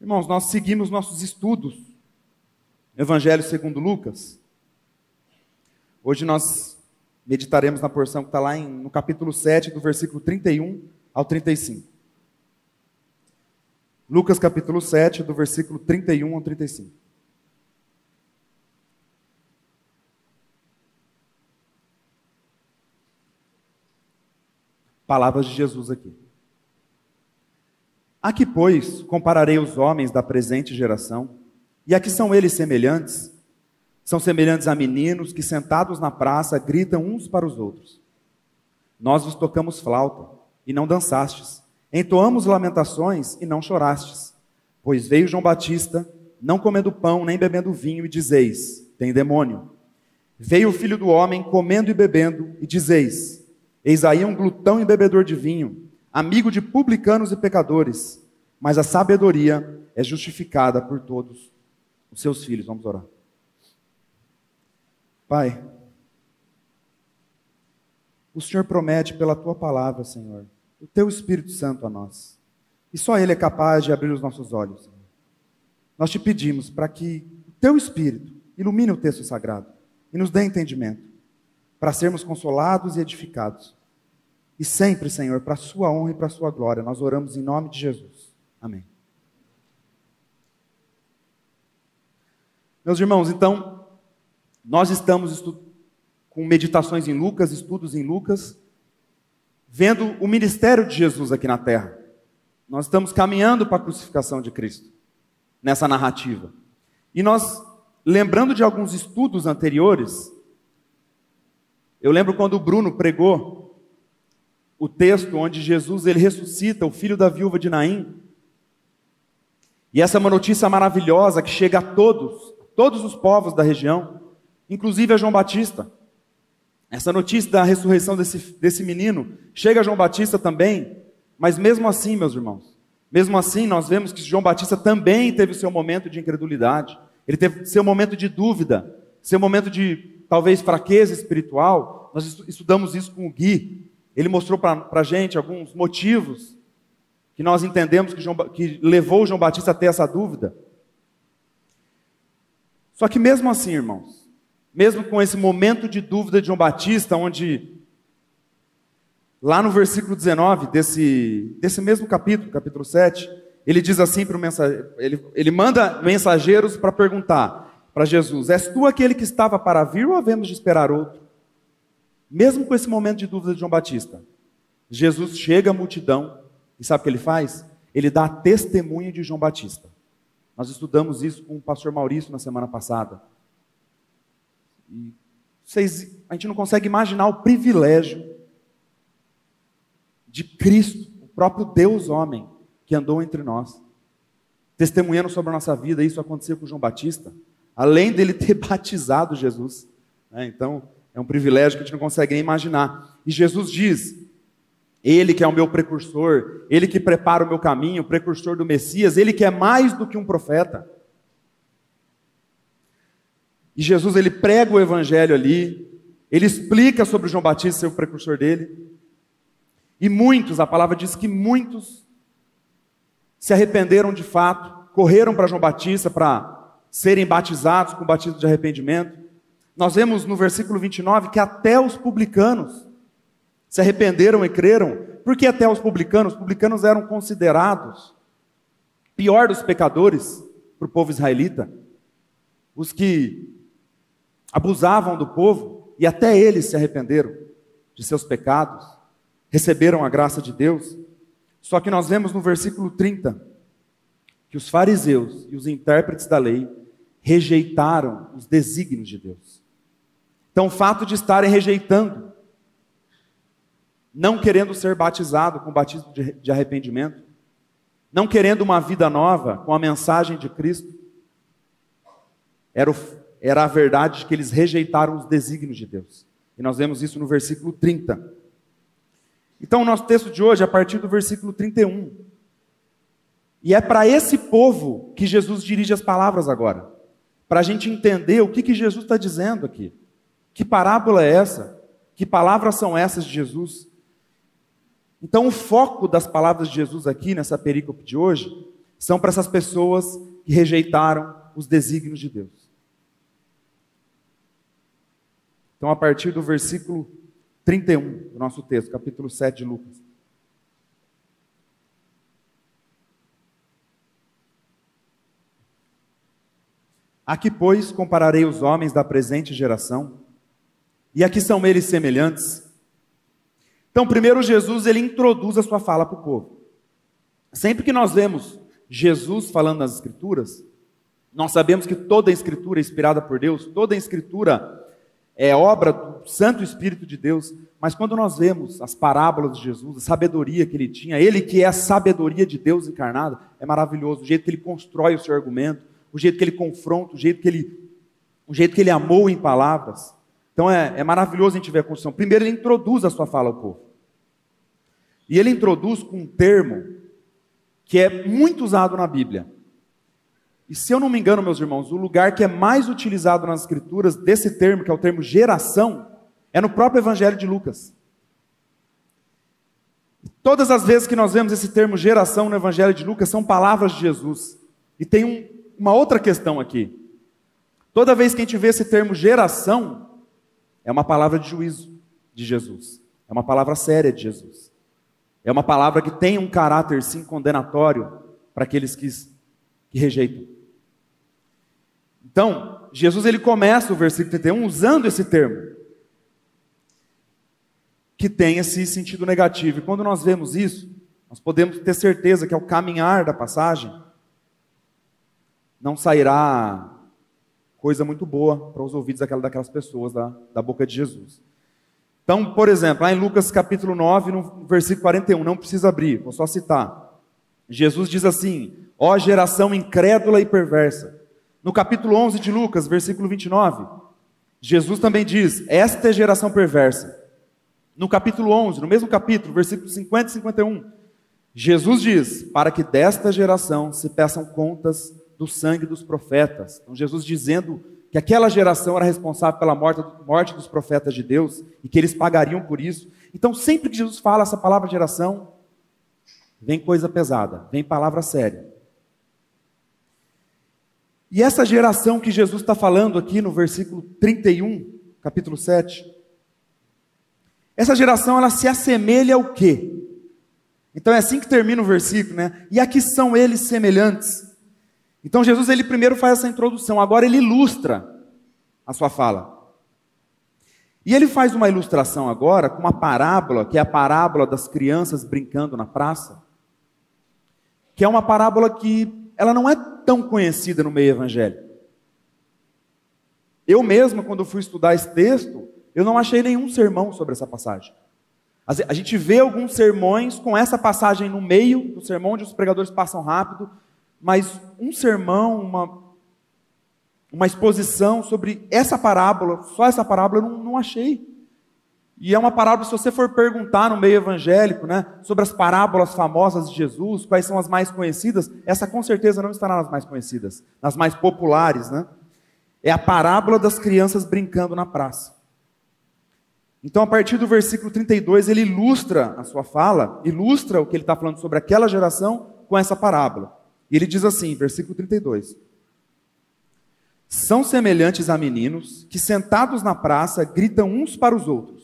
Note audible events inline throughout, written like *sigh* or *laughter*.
Irmãos, nós seguimos nossos estudos. Evangelho segundo Lucas. Hoje nós meditaremos na porção que está lá em, no capítulo 7, do versículo 31 ao 35. Lucas capítulo 7, do versículo 31 ao 35. Palavras de Jesus aqui. A que, pois, compararei os homens da presente geração? E a que são eles semelhantes? São semelhantes a meninos que, sentados na praça, gritam uns para os outros. Nós vos tocamos flauta, e não dançastes. Entoamos lamentações, e não chorastes. Pois veio João Batista, não comendo pão, nem bebendo vinho, e dizeis: tem demônio. Veio o filho do homem, comendo e bebendo, e dizeis: eis aí um glutão e bebedor de vinho amigo de publicanos e pecadores, mas a sabedoria é justificada por todos os seus filhos. Vamos orar. Pai, o Senhor promete pela tua palavra, Senhor, o teu Espírito Santo a nós. E só Ele é capaz de abrir os nossos olhos. Nós te pedimos para que o teu Espírito ilumine o texto sagrado e nos dê entendimento, para sermos consolados e edificados e sempre, Senhor, para a Sua honra e para a Sua glória. Nós oramos em nome de Jesus. Amém. Meus irmãos, então, nós estamos com meditações em Lucas, estudos em Lucas, vendo o ministério de Jesus aqui na terra. Nós estamos caminhando para a crucificação de Cristo, nessa narrativa. E nós, lembrando de alguns estudos anteriores, eu lembro quando o Bruno pregou o texto onde Jesus ele ressuscita o filho da viúva de Naim. E essa é uma notícia maravilhosa que chega a todos, todos os povos da região, inclusive a João Batista. Essa notícia da ressurreição desse, desse menino chega a João Batista também, mas mesmo assim, meus irmãos, mesmo assim, nós vemos que João Batista também teve seu momento de incredulidade, ele teve seu momento de dúvida, seu momento de talvez fraqueza espiritual. Nós estudamos isso com o Gui, ele mostrou para a gente alguns motivos que nós entendemos que, João, que levou João Batista a ter essa dúvida. Só que mesmo assim, irmãos, mesmo com esse momento de dúvida de João Batista, onde lá no versículo 19 desse, desse mesmo capítulo, capítulo 7, ele diz assim para o mensageiro, ele, ele manda mensageiros para perguntar para Jesus: És tu aquele que estava para vir ou havemos de esperar outro? Mesmo com esse momento de dúvida de João Batista, Jesus chega à multidão e sabe o que ele faz? Ele dá testemunho de João Batista. Nós estudamos isso com o pastor Maurício na semana passada. E vocês, a gente não consegue imaginar o privilégio de Cristo, o próprio Deus homem, que andou entre nós, testemunhando sobre a nossa vida. Isso aconteceu com João Batista, além dele ter *laughs* batizado Jesus. Né? Então, é um privilégio que a gente não consegue nem imaginar. E Jesus diz: Ele que é o meu precursor, Ele que prepara o meu caminho, o precursor do Messias, Ele que é mais do que um profeta. E Jesus ele prega o evangelho ali, ele explica sobre João Batista ser o precursor dele. E muitos, a palavra diz que muitos se arrependeram de fato, correram para João Batista para serem batizados com o batismo de arrependimento. Nós vemos no versículo 29 que até os publicanos se arrependeram e creram. Por que até os publicanos? Os publicanos eram considerados pior dos pecadores para o povo israelita. Os que abusavam do povo e até eles se arrependeram de seus pecados, receberam a graça de Deus. Só que nós vemos no versículo 30 que os fariseus e os intérpretes da lei rejeitaram os desígnios de Deus. Então, o fato de estarem rejeitando, não querendo ser batizado com o batismo de arrependimento, não querendo uma vida nova com a mensagem de Cristo, era, o, era a verdade de que eles rejeitaram os desígnios de Deus. E nós vemos isso no versículo 30. Então, o nosso texto de hoje é a partir do versículo 31. E é para esse povo que Jesus dirige as palavras agora. Para a gente entender o que, que Jesus está dizendo aqui. Que parábola é essa? Que palavras são essas de Jesus? Então, o foco das palavras de Jesus aqui nessa perícope de hoje são para essas pessoas que rejeitaram os desígnios de Deus. Então, a partir do versículo 31 do nosso texto, capítulo 7 de Lucas. Aqui, pois, compararei os homens da presente geração, e aqui são eles semelhantes. Então, primeiro Jesus, ele introduz a sua fala para o povo. Sempre que nós vemos Jesus falando nas Escrituras, nós sabemos que toda a Escritura é inspirada por Deus, toda a Escritura é obra do Santo Espírito de Deus, mas quando nós vemos as parábolas de Jesus, a sabedoria que ele tinha, ele que é a sabedoria de Deus encarnada, é maravilhoso, o jeito que ele constrói o seu argumento, o jeito que ele confronta, o jeito que ele, o jeito que ele amou em palavras. Então é, é maravilhoso a gente ver a construção. Primeiro ele introduz a sua fala ao povo. E ele introduz com um termo que é muito usado na Bíblia. E se eu não me engano, meus irmãos, o lugar que é mais utilizado nas Escrituras desse termo, que é o termo geração, é no próprio Evangelho de Lucas. Todas as vezes que nós vemos esse termo geração no Evangelho de Lucas, são palavras de Jesus. E tem um, uma outra questão aqui. Toda vez que a gente vê esse termo geração, é uma palavra de juízo de Jesus. É uma palavra séria de Jesus. É uma palavra que tem um caráter, sim, condenatório para aqueles que, que rejeitam. Então, Jesus ele começa o versículo 31 usando esse termo, que tem esse sentido negativo. E quando nós vemos isso, nós podemos ter certeza que ao caminhar da passagem, não sairá coisa muito boa para os ouvidos daquela, daquelas pessoas da, da boca de Jesus. Então, por exemplo, lá em Lucas capítulo 9, no versículo 41, não precisa abrir, vou só citar. Jesus diz assim: Ó geração incrédula e perversa, no capítulo 11 de Lucas, versículo 29, Jesus também diz: Esta é geração perversa. No capítulo 11, no mesmo capítulo, versículo 50 e 51, Jesus diz: Para que desta geração se peçam contas do sangue dos profetas. Então, Jesus dizendo que aquela geração era responsável pela morte, morte dos profetas de Deus e que eles pagariam por isso. Então, sempre que Jesus fala essa palavra geração, vem coisa pesada, vem palavra séria. E essa geração que Jesus está falando aqui no versículo 31, capítulo 7, essa geração ela se assemelha ao quê? Então é assim que termina o versículo, né? E aqui são eles semelhantes. Então Jesus ele primeiro faz essa introdução, agora ele ilustra a sua fala. E ele faz uma ilustração agora com uma parábola, que é a parábola das crianças brincando na praça, que é uma parábola que ela não é tão conhecida no meio evangélico. Eu mesmo, quando fui estudar esse texto, eu não achei nenhum sermão sobre essa passagem. A gente vê alguns sermões com essa passagem no meio do sermão, onde os pregadores passam rápido, mas um sermão, uma, uma exposição sobre essa parábola, só essa parábola, eu não, não achei. E é uma parábola, se você for perguntar no meio evangélico, né, sobre as parábolas famosas de Jesus, quais são as mais conhecidas, essa com certeza não estará nas mais conhecidas, nas mais populares, né? É a parábola das crianças brincando na praça. Então, a partir do versículo 32, ele ilustra a sua fala, ilustra o que ele está falando sobre aquela geração com essa parábola. E ele diz assim, versículo 32: São semelhantes a meninos que, sentados na praça, gritam uns para os outros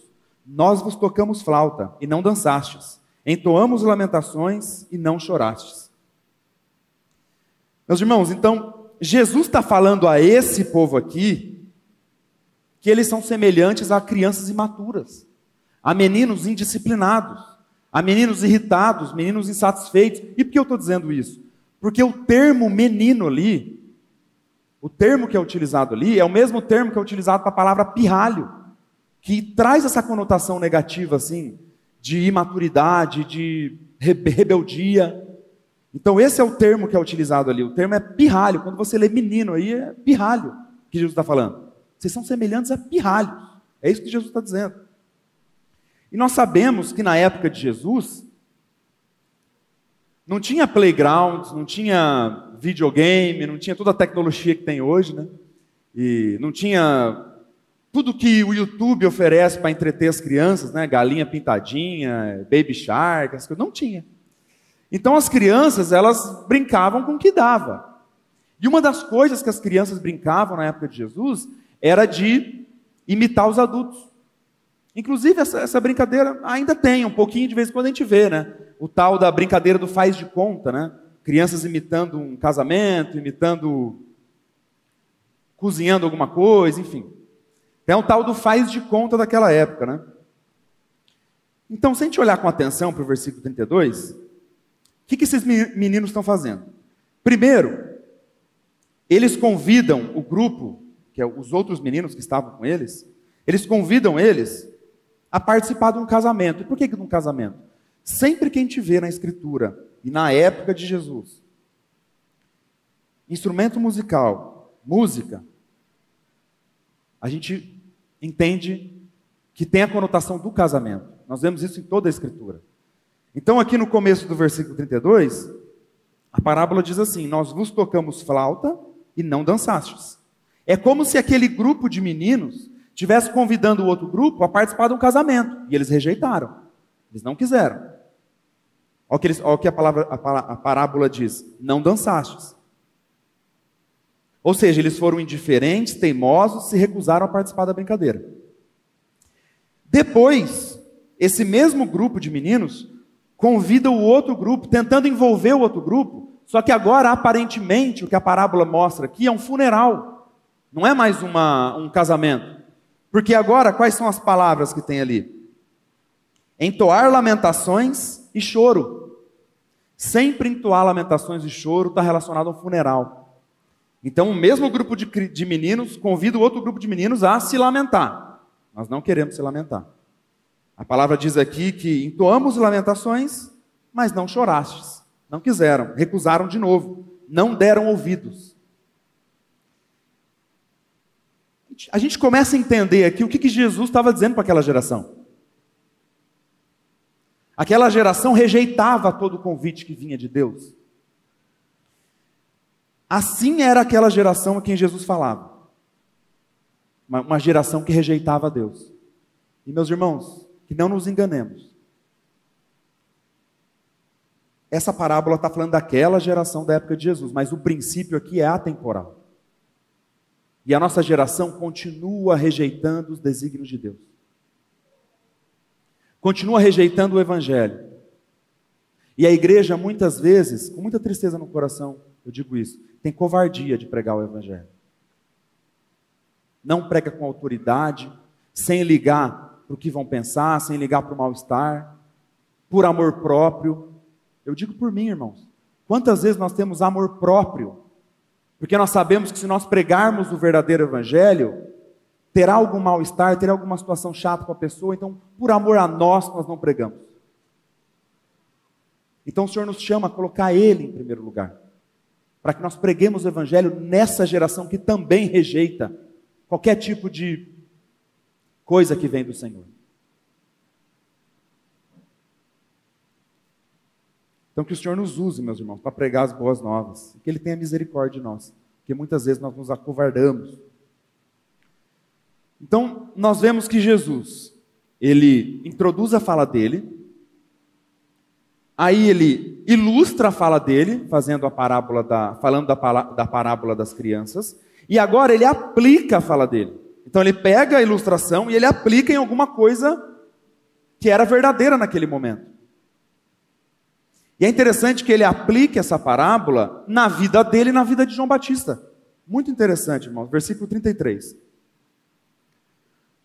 nós vos tocamos flauta e não dançastes, entoamos lamentações e não chorastes. Meus irmãos, então, Jesus está falando a esse povo aqui que eles são semelhantes a crianças imaturas, a meninos indisciplinados, a meninos irritados, meninos insatisfeitos. E por que eu estou dizendo isso? Porque o termo menino ali, o termo que é utilizado ali, é o mesmo termo que é utilizado para a palavra pirralho que traz essa conotação negativa, assim, de imaturidade, de rebeldia. Então, esse é o termo que é utilizado ali. O termo é pirralho. Quando você lê menino aí, é pirralho que Jesus está falando. Vocês são semelhantes a pirralhos. É isso que Jesus está dizendo. E nós sabemos que na época de Jesus, não tinha playgrounds, não tinha videogame, não tinha toda a tecnologia que tem hoje, né? E não tinha tudo que o YouTube oferece para entreter as crianças, né? Galinha pintadinha, baby shark, essas coisas, não tinha. Então as crianças, elas brincavam com o que dava. E uma das coisas que as crianças brincavam na época de Jesus era de imitar os adultos. Inclusive, essa, essa, brincadeira ainda tem, um pouquinho de vez em quando a gente vê, né? O tal da brincadeira do faz de conta, né? Crianças imitando um casamento, imitando. cozinhando alguma coisa, enfim. É um tal do faz de conta daquela época, né? Então, se a gente olhar com atenção para o versículo 32, o que, que esses meninos estão fazendo? Primeiro, eles convidam o grupo, que é os outros meninos que estavam com eles, eles convidam eles a participar de um casamento. E por que de um casamento? Sempre que a gente vê na Escritura, e na época de Jesus, instrumento musical, música, a gente entende que tem a conotação do casamento. Nós vemos isso em toda a Escritura. Então, aqui no começo do versículo 32, a parábola diz assim: Nós vos tocamos flauta e não dançastes. É como se aquele grupo de meninos tivesse convidando o outro grupo a participar de um casamento, e eles rejeitaram. Eles não quiseram. Olha o que, eles, olha o que a, palavra, a, parábola diz: não dançastes. Ou seja, eles foram indiferentes, teimosos, se recusaram a participar da brincadeira. Depois, esse mesmo grupo de meninos convida o outro grupo, tentando envolver o outro grupo, só que agora, aparentemente, o que a parábola mostra aqui é um funeral, não é mais uma, um casamento. Porque agora, quais são as palavras que tem ali? Entoar lamentações e choro. Sempre entoar lamentações e choro está relacionado a um funeral. Então, o mesmo grupo de, de meninos convida o outro grupo de meninos a se lamentar. Nós não queremos se lamentar. A palavra diz aqui que entoamos lamentações, mas não chorastes. Não quiseram, recusaram de novo, não deram ouvidos. A gente começa a entender aqui o que, que Jesus estava dizendo para aquela geração. Aquela geração rejeitava todo o convite que vinha de Deus. Assim era aquela geração a quem Jesus falava. Uma, uma geração que rejeitava Deus. E meus irmãos, que não nos enganemos. Essa parábola está falando daquela geração da época de Jesus, mas o princípio aqui é atemporal. E a nossa geração continua rejeitando os desígnios de Deus. Continua rejeitando o Evangelho. E a igreja, muitas vezes, com muita tristeza no coração, eu digo isso, tem covardia de pregar o Evangelho. Não prega com autoridade, sem ligar para o que vão pensar, sem ligar para o mal-estar, por amor próprio, eu digo por mim, irmãos. Quantas vezes nós temos amor próprio? Porque nós sabemos que se nós pregarmos o verdadeiro evangelho, terá algum mal-estar, terá alguma situação chata com a pessoa, então, por amor a nós, nós não pregamos. Então o Senhor nos chama a colocar Ele em primeiro lugar, para que nós preguemos o Evangelho nessa geração que também rejeita qualquer tipo de coisa que vem do Senhor. Então, que o Senhor nos use, meus irmãos, para pregar as boas novas. Que Ele tenha misericórdia de nós. Porque muitas vezes nós nos acovardamos. Então, nós vemos que Jesus, ele introduz a fala dele, aí ele ilustra a fala dele, fazendo a parábola da, falando da, da parábola das crianças, e agora ele aplica a fala dele. Então ele pega a ilustração e ele aplica em alguma coisa que era verdadeira naquele momento. E é interessante que ele aplique essa parábola na vida dele e na vida de João Batista. Muito interessante, irmãos. Versículo 33.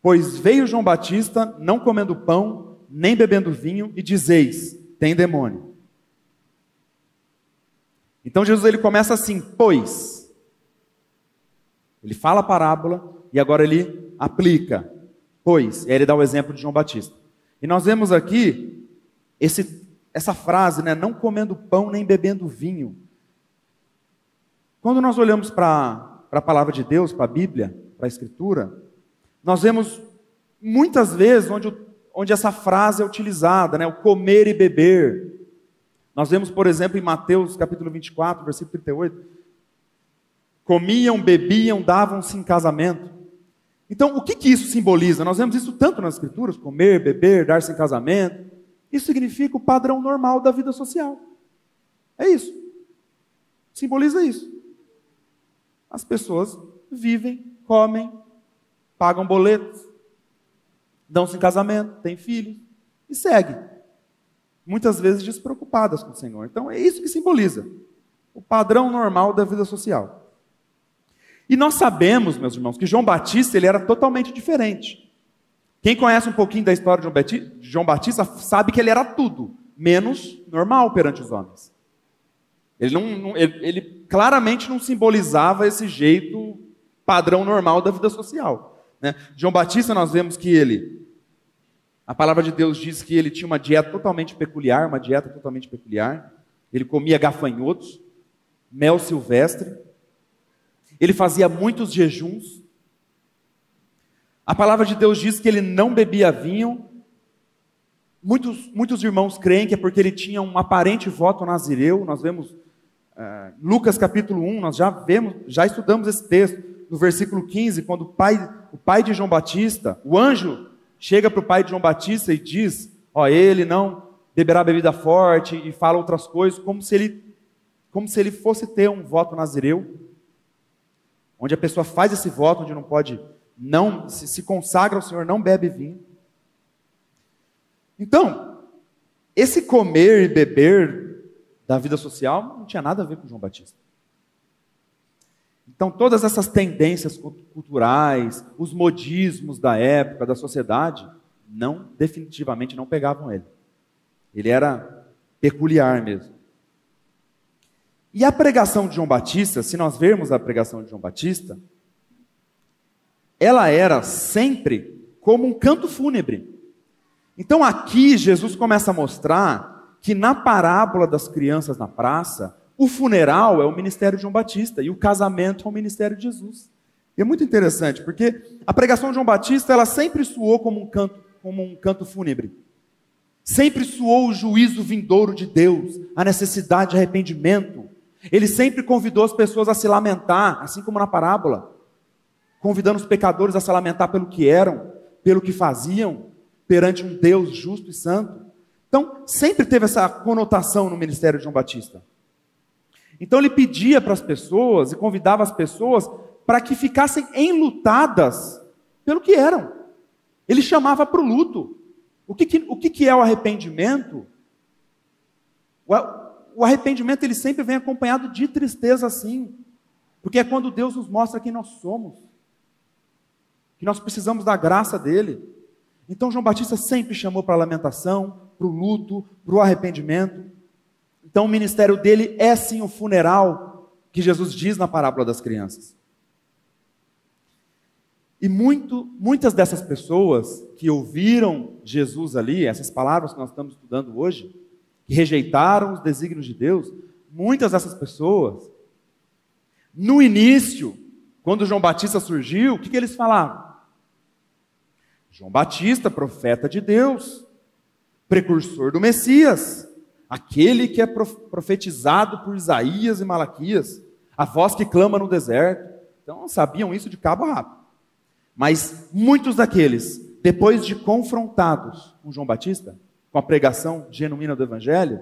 Pois veio João Batista, não comendo pão, nem bebendo vinho, e dizeis: tem demônio. Então Jesus ele começa assim: pois. Ele fala a parábola e agora ele aplica. Pois. E aí ele dá o exemplo de João Batista. E nós vemos aqui esse essa frase, né, não comendo pão nem bebendo vinho. Quando nós olhamos para a palavra de Deus, para a Bíblia, para a Escritura, nós vemos muitas vezes onde, onde essa frase é utilizada, né, o comer e beber. Nós vemos, por exemplo, em Mateus capítulo 24, versículo 38, comiam, bebiam, davam-se em casamento. Então, o que, que isso simboliza? Nós vemos isso tanto nas Escrituras: comer, beber, dar-se em casamento. Isso significa o padrão normal da vida social. É isso. Simboliza isso. As pessoas vivem, comem, pagam boletos, dão-se em casamento, têm filhos e seguem. Muitas vezes despreocupadas com o Senhor. Então é isso que simboliza o padrão normal da vida social. E nós sabemos, meus irmãos, que João Batista ele era totalmente diferente. Quem conhece um pouquinho da história de João Batista sabe que ele era tudo menos normal perante os homens. Ele, não, ele, ele claramente não simbolizava esse jeito padrão normal da vida social. Né? João Batista, nós vemos que ele, a palavra de Deus diz que ele tinha uma dieta totalmente peculiar, uma dieta totalmente peculiar. Ele comia gafanhotos, mel silvestre. Ele fazia muitos jejuns. A palavra de Deus diz que ele não bebia vinho, Muitos, muitos irmãos creem que é porque ele tinha um aparente voto nazireu. Nós vemos uh, Lucas capítulo 1, nós já vemos, já estudamos esse texto, no versículo 15, quando o pai, o pai de João Batista, o anjo, chega para o pai de João Batista e diz: Ó, ele não beberá bebida forte e fala outras coisas, como se ele, como se ele fosse ter um voto nazireu, onde a pessoa faz esse voto, onde não pode, não se, se consagra ao Senhor, não bebe vinho. Então, esse comer e beber da vida social não tinha nada a ver com João Batista. Então, todas essas tendências culturais, os modismos da época, da sociedade, não, definitivamente não pegavam ele. Ele era peculiar mesmo. E a pregação de João Batista, se nós vermos a pregação de João Batista, ela era sempre como um canto fúnebre. Então aqui Jesus começa a mostrar que na parábola das crianças na praça, o funeral é o ministério de João Batista e o casamento é o ministério de Jesus. E é muito interessante, porque a pregação de João Batista, ela sempre soou como um canto, como um canto fúnebre. Sempre soou o juízo vindouro de Deus, a necessidade de arrependimento. Ele sempre convidou as pessoas a se lamentar, assim como na parábola, convidando os pecadores a se lamentar pelo que eram, pelo que faziam, perante um Deus justo e santo. Então, sempre teve essa conotação no ministério de João Batista. Então, ele pedia para as pessoas e convidava as pessoas para que ficassem enlutadas pelo que eram. Ele chamava para o luto. O, que, que, o que, que é o arrependimento? O, o arrependimento ele sempre vem acompanhado de tristeza, sim, porque é quando Deus nos mostra quem nós somos, que nós precisamos da graça dele. Então João Batista sempre chamou para a lamentação, para o luto, para o arrependimento. Então o ministério dele é sim o funeral que Jesus diz na parábola das crianças. E muito, muitas dessas pessoas que ouviram Jesus ali, essas palavras que nós estamos estudando hoje, que rejeitaram os desígnios de Deus, muitas dessas pessoas, no início, quando João Batista surgiu, o que, que eles falavam? João Batista, profeta de Deus, precursor do Messias, aquele que é profetizado por Isaías e Malaquias, a voz que clama no deserto. Então sabiam isso de cabo a rabo. Mas muitos daqueles, depois de confrontados com João Batista, com a pregação genuína do Evangelho,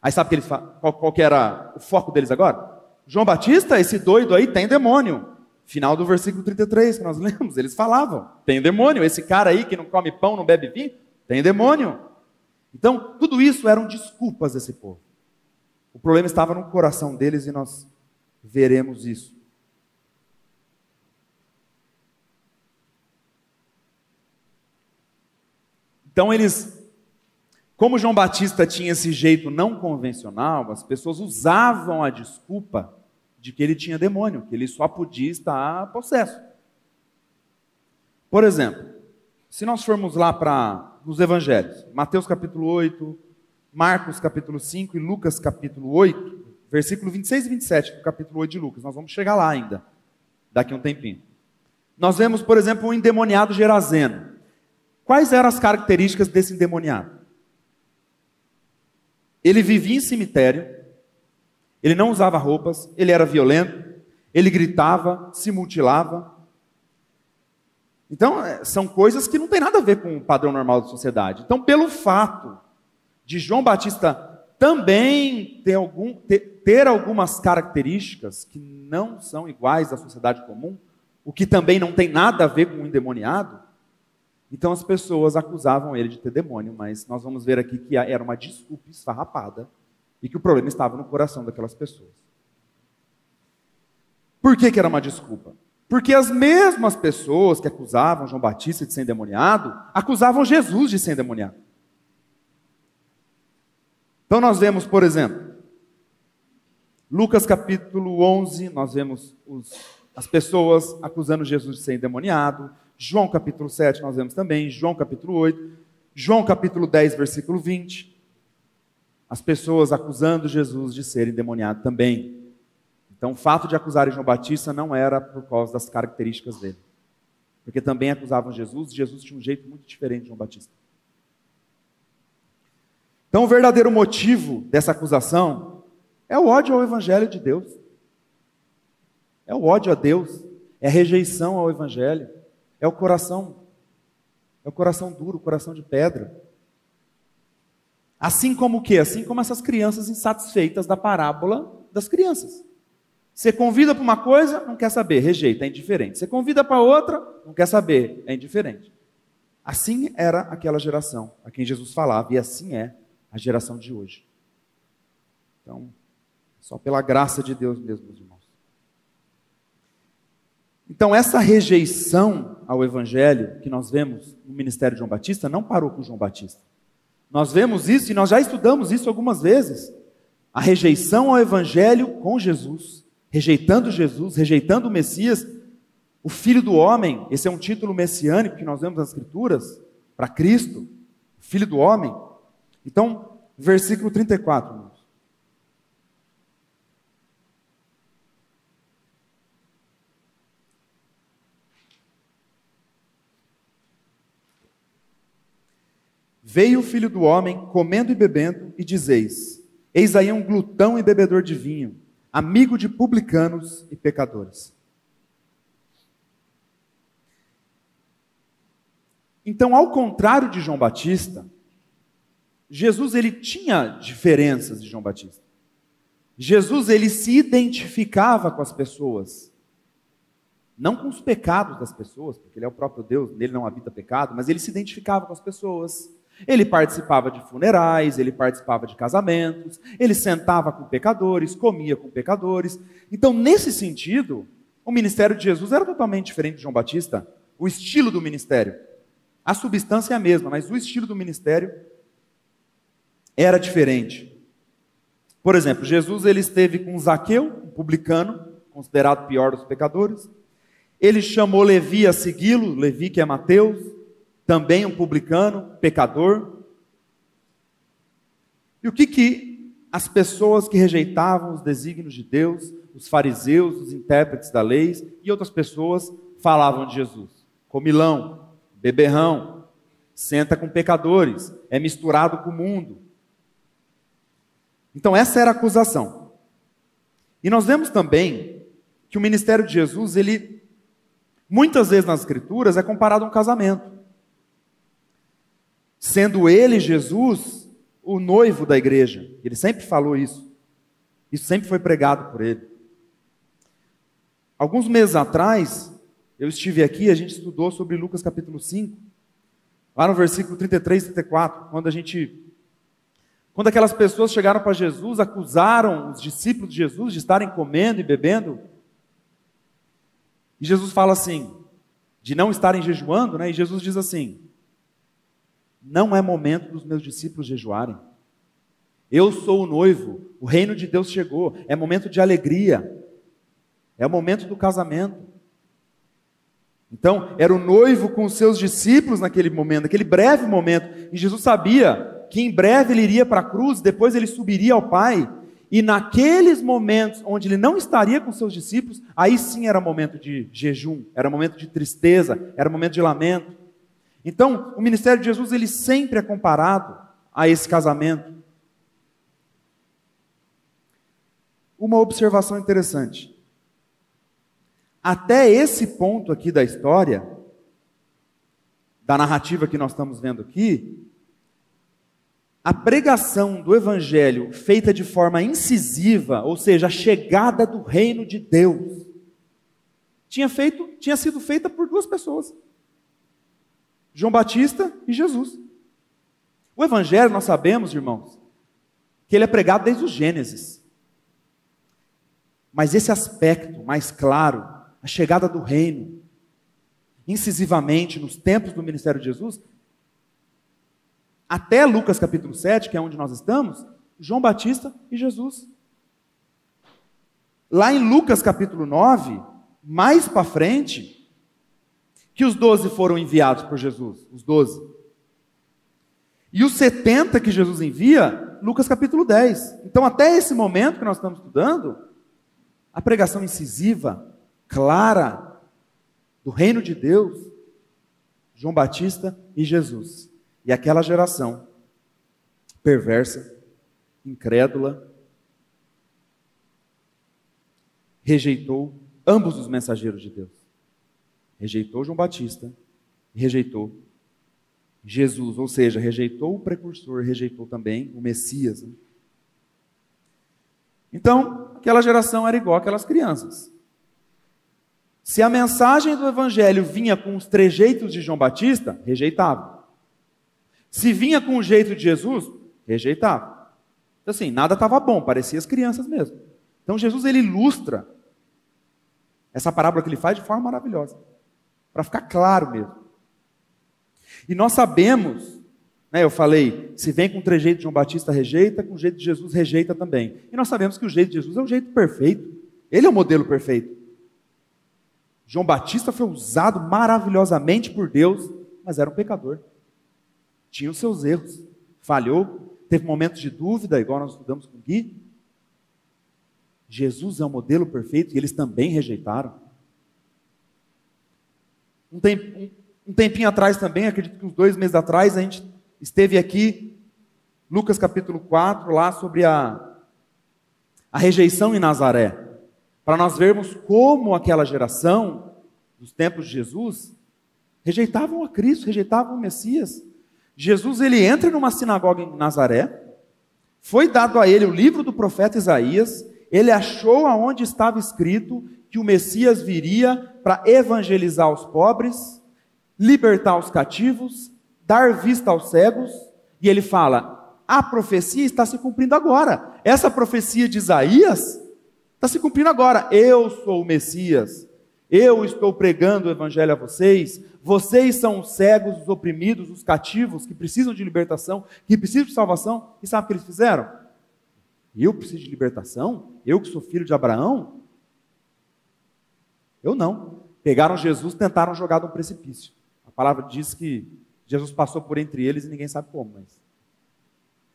aí sabe que eles, qual, qual que era o foco deles agora? João Batista, esse doido aí, tem demônio. Final do versículo 33 que nós lemos, eles falavam: tem demônio, esse cara aí que não come pão, não bebe vinho, tem demônio. Então, tudo isso eram desculpas desse povo. O problema estava no coração deles e nós veremos isso. Então, eles, como João Batista tinha esse jeito não convencional, as pessoas usavam a desculpa de que ele tinha demônio, que ele só podia estar possesso. Por exemplo, se nós formos lá para os evangelhos, Mateus capítulo 8, Marcos capítulo 5 e Lucas capítulo 8, versículo 26 e 27 do capítulo 8 de Lucas, nós vamos chegar lá ainda, daqui a um tempinho. Nós vemos, por exemplo, um endemoniado gerazeno. Quais eram as características desse endemoniado? Ele vivia em cemitério, ele não usava roupas, ele era violento, ele gritava, se mutilava. Então, é, são coisas que não tem nada a ver com o padrão normal da sociedade. Então, pelo fato de João Batista também ter, algum, ter, ter algumas características que não são iguais à sociedade comum, o que também não tem nada a ver com o endemoniado. Então as pessoas acusavam ele de ter demônio, mas nós vamos ver aqui que era uma desculpa esfarrapada e que o problema estava no coração daquelas pessoas. Por que, que era uma desculpa? Porque as mesmas pessoas que acusavam João Batista de ser endemoniado, acusavam Jesus de ser endemoniado. Então nós vemos, por exemplo, Lucas capítulo 11, nós vemos os, as pessoas acusando Jesus de ser endemoniado. João capítulo 7 nós vemos também, João capítulo 8, João capítulo 10, versículo 20. As pessoas acusando Jesus de ser endemoniado também. Então, o fato de acusarem João Batista não era por causa das características dele. Porque também acusavam Jesus, e Jesus tinha um jeito muito diferente de João Batista. Então, o verdadeiro motivo dessa acusação é o ódio ao Evangelho de Deus. É o ódio a Deus, é a rejeição ao Evangelho, é o coração, é o coração duro, o coração de pedra. Assim como o quê? Assim como essas crianças insatisfeitas da parábola das crianças. Você convida para uma coisa, não quer saber, rejeita, é indiferente. Você convida para outra, não quer saber, é indiferente. Assim era aquela geração a quem Jesus falava, e assim é a geração de hoje. Então, só pela graça de Deus mesmo, meus irmãos. Então, essa rejeição ao Evangelho que nós vemos no ministério de João Batista não parou com João Batista. Nós vemos isso e nós já estudamos isso algumas vezes. A rejeição ao Evangelho com Jesus rejeitando Jesus, rejeitando o Messias, o Filho do Homem, esse é um título messiânico que nós vemos nas Escrituras, para Cristo, Filho do Homem. Então, versículo 34, irmãos. Veio o filho do homem, comendo e bebendo, e dizeis: Eis aí um glutão e bebedor de vinho, amigo de publicanos e pecadores. Então, ao contrário de João Batista, Jesus ele tinha diferenças de João Batista. Jesus ele se identificava com as pessoas, não com os pecados das pessoas, porque ele é o próprio Deus, nele não habita pecado, mas ele se identificava com as pessoas. Ele participava de funerais, ele participava de casamentos, ele sentava com pecadores, comia com pecadores. Então, nesse sentido, o ministério de Jesus era totalmente diferente de João Batista. O estilo do ministério. A substância é a mesma, mas o estilo do ministério era diferente. Por exemplo, Jesus ele esteve com Zaqueu, um publicano, considerado pior dos pecadores. Ele chamou Levi a segui-lo, Levi que é Mateus também um publicano, pecador. E o que que as pessoas que rejeitavam os desígnios de Deus, os fariseus, os intérpretes da lei e outras pessoas falavam de Jesus? Comilão, beberrão, senta com pecadores, é misturado com o mundo. Então essa era a acusação. E nós vemos também que o ministério de Jesus, ele muitas vezes nas escrituras é comparado a um casamento sendo ele, Jesus, o noivo da igreja. Ele sempre falou isso. Isso sempre foi pregado por ele. Alguns meses atrás, eu estive aqui, a gente estudou sobre Lucas capítulo 5, lá no versículo 33 e 34, quando a gente quando aquelas pessoas chegaram para Jesus, acusaram os discípulos de Jesus de estarem comendo e bebendo. E Jesus fala assim, de não estarem jejuando, né? E Jesus diz assim: não é momento dos meus discípulos jejuarem. Eu sou o noivo, o reino de Deus chegou, é momento de alegria, é o momento do casamento. Então, era o noivo com os seus discípulos naquele momento, naquele breve momento, e Jesus sabia que em breve ele iria para a cruz, depois ele subiria ao Pai, e naqueles momentos onde ele não estaria com seus discípulos, aí sim era momento de jejum, era momento de tristeza, era momento de lamento. Então, o ministério de Jesus ele sempre é comparado a esse casamento. Uma observação interessante. Até esse ponto aqui da história, da narrativa que nós estamos vendo aqui, a pregação do evangelho feita de forma incisiva, ou seja, a chegada do reino de Deus, tinha feito, tinha sido feita por duas pessoas. João Batista e Jesus. O evangelho, nós sabemos, irmãos, que ele é pregado desde o Gênesis. Mas esse aspecto mais claro, a chegada do reino, incisivamente nos tempos do ministério de Jesus, até Lucas capítulo 7, que é onde nós estamos, João Batista e Jesus. Lá em Lucas capítulo 9, mais para frente, que os doze foram enviados por Jesus, os doze. E os 70 que Jesus envia, Lucas capítulo 10. Então, até esse momento que nós estamos estudando, a pregação incisiva, clara, do reino de Deus, João Batista e Jesus. E aquela geração perversa, incrédula, rejeitou ambos os mensageiros de Deus. Rejeitou João Batista rejeitou Jesus, ou seja, rejeitou o precursor, rejeitou também o Messias. Né? Então, aquela geração era igual aquelas crianças. Se a mensagem do Evangelho vinha com os trejeitos de João Batista, rejeitava. Se vinha com o jeito de Jesus, rejeitava. Então, assim, nada estava bom, parecia as crianças mesmo. Então, Jesus ele ilustra essa parábola que ele faz de forma maravilhosa, para ficar claro mesmo. E nós sabemos, né, eu falei, se vem com o trejeito de João Batista, rejeita, com o jeito de Jesus, rejeita também. E nós sabemos que o jeito de Jesus é o jeito perfeito. Ele é o modelo perfeito. João Batista foi usado maravilhosamente por Deus, mas era um pecador tinha os seus erros, falhou, teve momentos de dúvida, igual nós estudamos com Gui. Jesus é o modelo perfeito e eles também rejeitaram. Um, temp, tempinho atrás também, acredito que uns dois meses atrás, a gente esteve aqui, Lucas capítulo 4, lá sobre a, a rejeição em Nazaré. Para nós vermos como aquela geração, dos tempos de Jesus, rejeitavam a Cristo, rejeitavam o Messias. Jesus ele entra numa sinagoga em Nazaré, foi dado a ele o livro do profeta Isaías, ele achou aonde estava escrito que o Messias viria para evangelizar os pobres, libertar os cativos, dar vista aos cegos, e ele fala: a profecia está se cumprindo agora. Essa profecia de Isaías está se cumprindo agora. Eu sou o Messias. Eu estou pregando o evangelho a vocês, vocês são os cegos, os oprimidos, os cativos, que precisam de libertação, que precisam de salvação, e sabe o que eles fizeram? Eu preciso de libertação? Eu que sou filho de Abraão? Eu não. Pegaram Jesus, tentaram jogar de um precipício. A palavra diz que Jesus passou por entre eles e ninguém sabe como, mas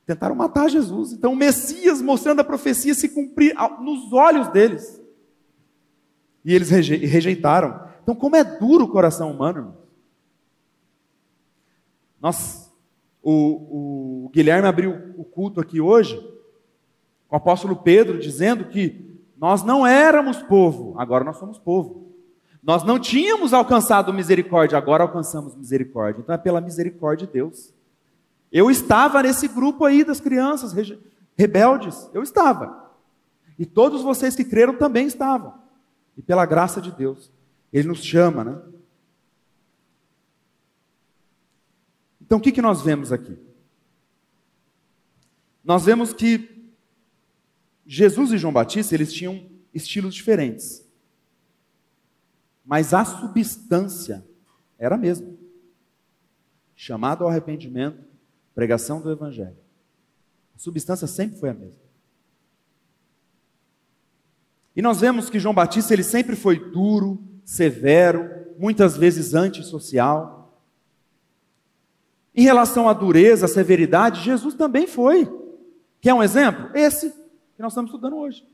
tentaram matar Jesus. Então o Messias mostrando a profecia se cumprir nos olhos deles. E eles rejeitaram. Então, como é duro o coração humano, irmão. Nós, o, o Guilherme abriu o culto aqui hoje, com o apóstolo Pedro dizendo que nós não éramos povo, agora nós somos povo. Nós não tínhamos alcançado misericórdia, agora alcançamos misericórdia. Então é pela misericórdia de Deus. Eu estava nesse grupo aí das crianças rebeldes, eu estava. E todos vocês que creram também estavam. E pela graça de Deus, Ele nos chama, né? Então o que, que nós vemos aqui? Nós vemos que Jesus e João Batista, eles tinham estilos diferentes. Mas a substância era a mesma. Chamado ao arrependimento, pregação do evangelho. A substância sempre foi a mesma. E nós vemos que João Batista ele sempre foi duro, severo, muitas vezes antissocial. Em relação à dureza, à severidade, Jesus também foi. Quer um exemplo? Esse que nós estamos estudando hoje.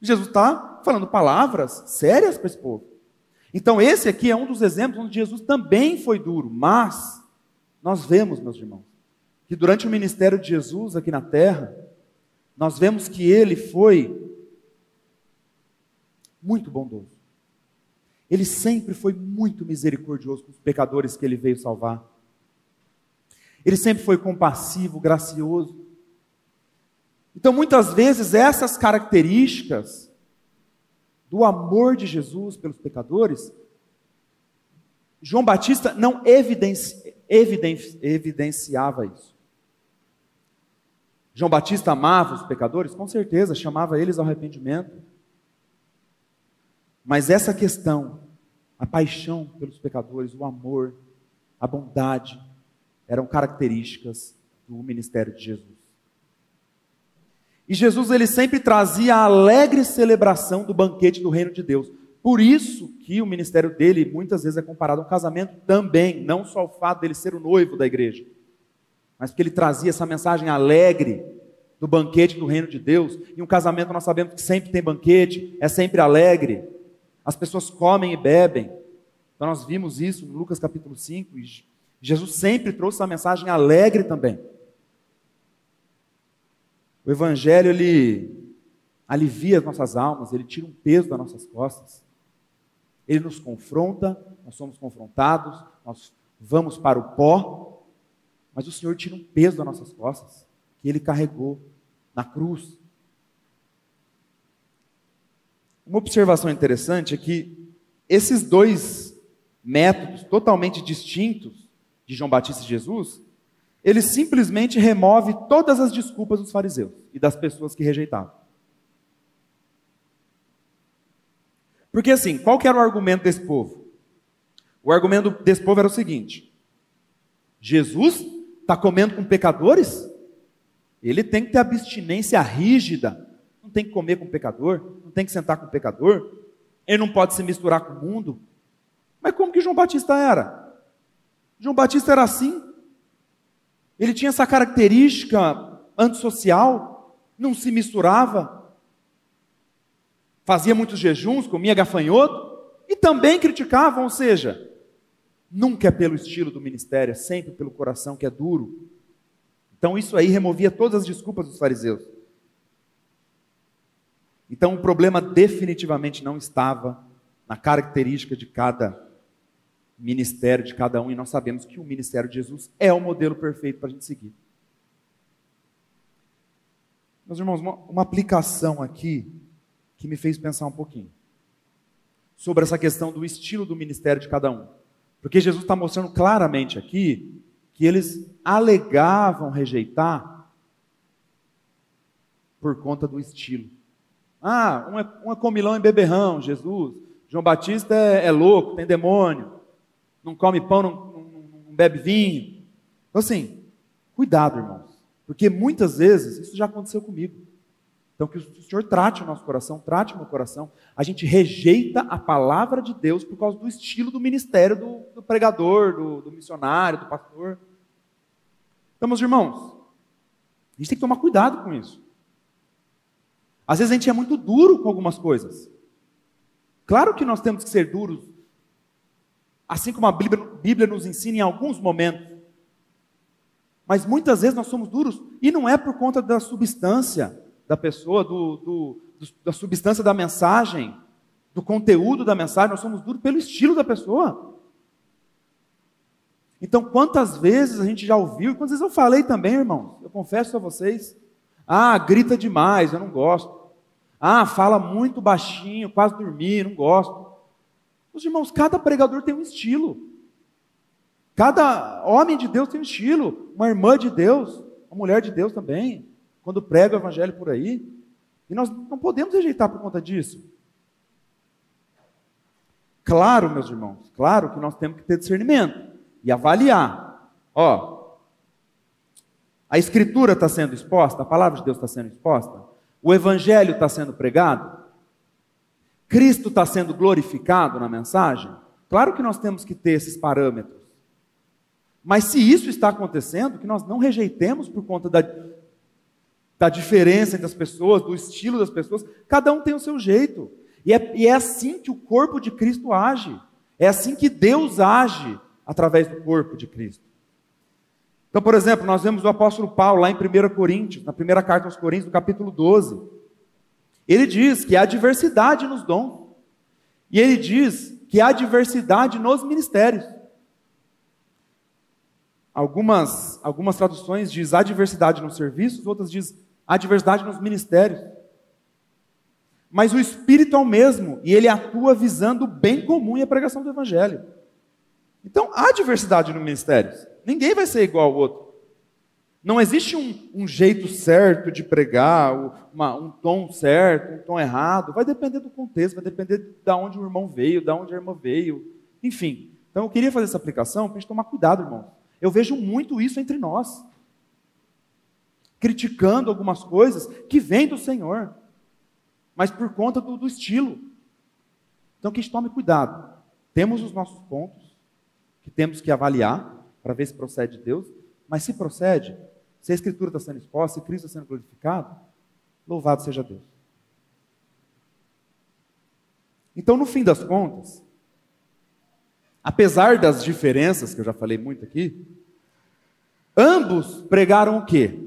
Jesus está falando palavras sérias para esse povo. Então, esse aqui é um dos exemplos onde Jesus também foi duro, mas nós vemos, meus irmãos, que durante o ministério de Jesus aqui na terra, nós vemos que ele foi muito bondoso. Ele sempre foi muito misericordioso com os pecadores que ele veio salvar. Ele sempre foi compassivo, gracioso. Então, muitas vezes, essas características do amor de Jesus pelos pecadores, João Batista não evidenci, evidenci, evidenciava isso. João Batista amava os pecadores? Com certeza, chamava eles ao arrependimento. Mas essa questão, a paixão pelos pecadores, o amor, a bondade, eram características do ministério de Jesus. E Jesus ele sempre trazia a alegre celebração do banquete do reino de Deus. Por isso que o ministério dele muitas vezes é comparado a um casamento também, não só o fato dele ser o noivo da igreja mas porque ele trazia essa mensagem alegre do banquete do reino de Deus. E um casamento nós sabemos que sempre tem banquete, é sempre alegre. As pessoas comem e bebem. Então nós vimos isso no Lucas capítulo 5. E Jesus sempre trouxe essa mensagem alegre também. O evangelho ele alivia as nossas almas, ele tira um peso das nossas costas. Ele nos confronta, nós somos confrontados, nós vamos para o pó, mas o Senhor tira um peso das nossas costas, que Ele carregou na cruz. Uma observação interessante é que esses dois métodos totalmente distintos de João Batista e Jesus, ele simplesmente remove todas as desculpas dos fariseus e das pessoas que rejeitavam. Porque assim, qual que era o argumento desse povo? O argumento desse povo era o seguinte: Jesus Está comendo com pecadores? Ele tem que ter abstinência rígida. Não tem que comer com pecador, não tem que sentar com pecador. Ele não pode se misturar com o mundo. Mas como que João Batista era? João Batista era assim. Ele tinha essa característica antissocial, não se misturava, fazia muitos jejuns, comia gafanhoto e também criticavam, ou seja, Nunca é pelo estilo do ministério, é sempre pelo coração que é duro. Então isso aí removia todas as desculpas dos fariseus. Então o problema definitivamente não estava na característica de cada ministério, de cada um, e nós sabemos que o ministério de Jesus é o modelo perfeito para a gente seguir. Meus irmãos, uma, uma aplicação aqui que me fez pensar um pouquinho sobre essa questão do estilo do ministério de cada um. Porque Jesus está mostrando claramente aqui que eles alegavam rejeitar por conta do estilo. Ah, um é, um é comilão e beberrão, Jesus. João Batista é, é, louco, tem demônio. Não come pão, não, não, não bebe vinho. Então, assim, cuidado, irmãos. Porque muitas vezes isso já aconteceu comigo. Então, que o Senhor trate o nosso coração, trate o meu coração. A gente rejeita a palavra de Deus por causa do estilo do ministério do, do pregador, do, do, missionário, do pastor. Então, meus irmãos, a gente tem que tomar cuidado com isso. Às vezes a gente é muito duro com algumas coisas. Claro que nós temos que ser duros, assim como a Bíblia, Bíblia nos ensina em alguns momentos. Mas muitas vezes nós somos duros, e não é por conta da substância da pessoa, do, do, da substância da mensagem, do conteúdo da mensagem, nós somos duros pelo estilo da pessoa. Então, quantas vezes a gente já ouviu, quantas vezes eu falei também, irmãos, eu confesso a vocês, ah, grita demais, eu não gosto. Ah, fala muito baixinho, quase dormir, não gosto. Os irmãos, cada pregador tem um estilo. Cada homem de Deus tem um estilo. Uma irmã de Deus, uma mulher de Deus também quando prega o evangelho por aí. E nós não podemos rejeitar por conta disso. Claro, meus irmãos, claro que nós temos que ter discernimento e avaliar. Ó, a escritura está sendo exposta, a palavra de Deus está sendo exposta, o evangelho está sendo pregado, Cristo está sendo glorificado na mensagem. Claro que nós temos que ter esses parâmetros. Mas se isso está acontecendo, que nós não rejeitemos por conta da, da diferença entre as pessoas, do estilo das pessoas, cada um tem o seu jeito. E é, e é assim que o corpo de Cristo age. É assim que Deus age através do corpo de Cristo. Então, por exemplo, nós vemos o apóstolo Paulo lá em 1 Coríntios, na primeira carta aos Coríntios, no capítulo 12. Ele diz que há diversidade nos dons. E ele diz que há diversidade nos ministérios. Algumas, algumas traduções diz adversidade nos serviços, outras diz adversidade nos ministérios. Mas o Espírito é o mesmo e ele atua visando o bem comum e a pregação do Evangelho. Então há diversidade no ministério. Ninguém vai ser igual ao outro. Não existe um, um jeito certo de pregar, uma, um tom certo, um tom errado. Vai depender do contexto, vai depender de onde o irmão veio, de onde a irmã veio. Enfim. Então eu queria fazer essa aplicação para a gente tomar cuidado, irmão. Eu vejo muito isso entre nós. Criticando algumas coisas que vêm do Senhor mas por conta do, do estilo. Então que a gente tome cuidado. Temos os nossos pontos que temos que avaliar para ver se procede de Deus, mas se procede, se a Escritura está sendo exposta, se Cristo está sendo glorificado, louvado seja Deus. Então, no fim das contas, apesar das diferenças, que eu já falei muito aqui, ambos pregaram o quê?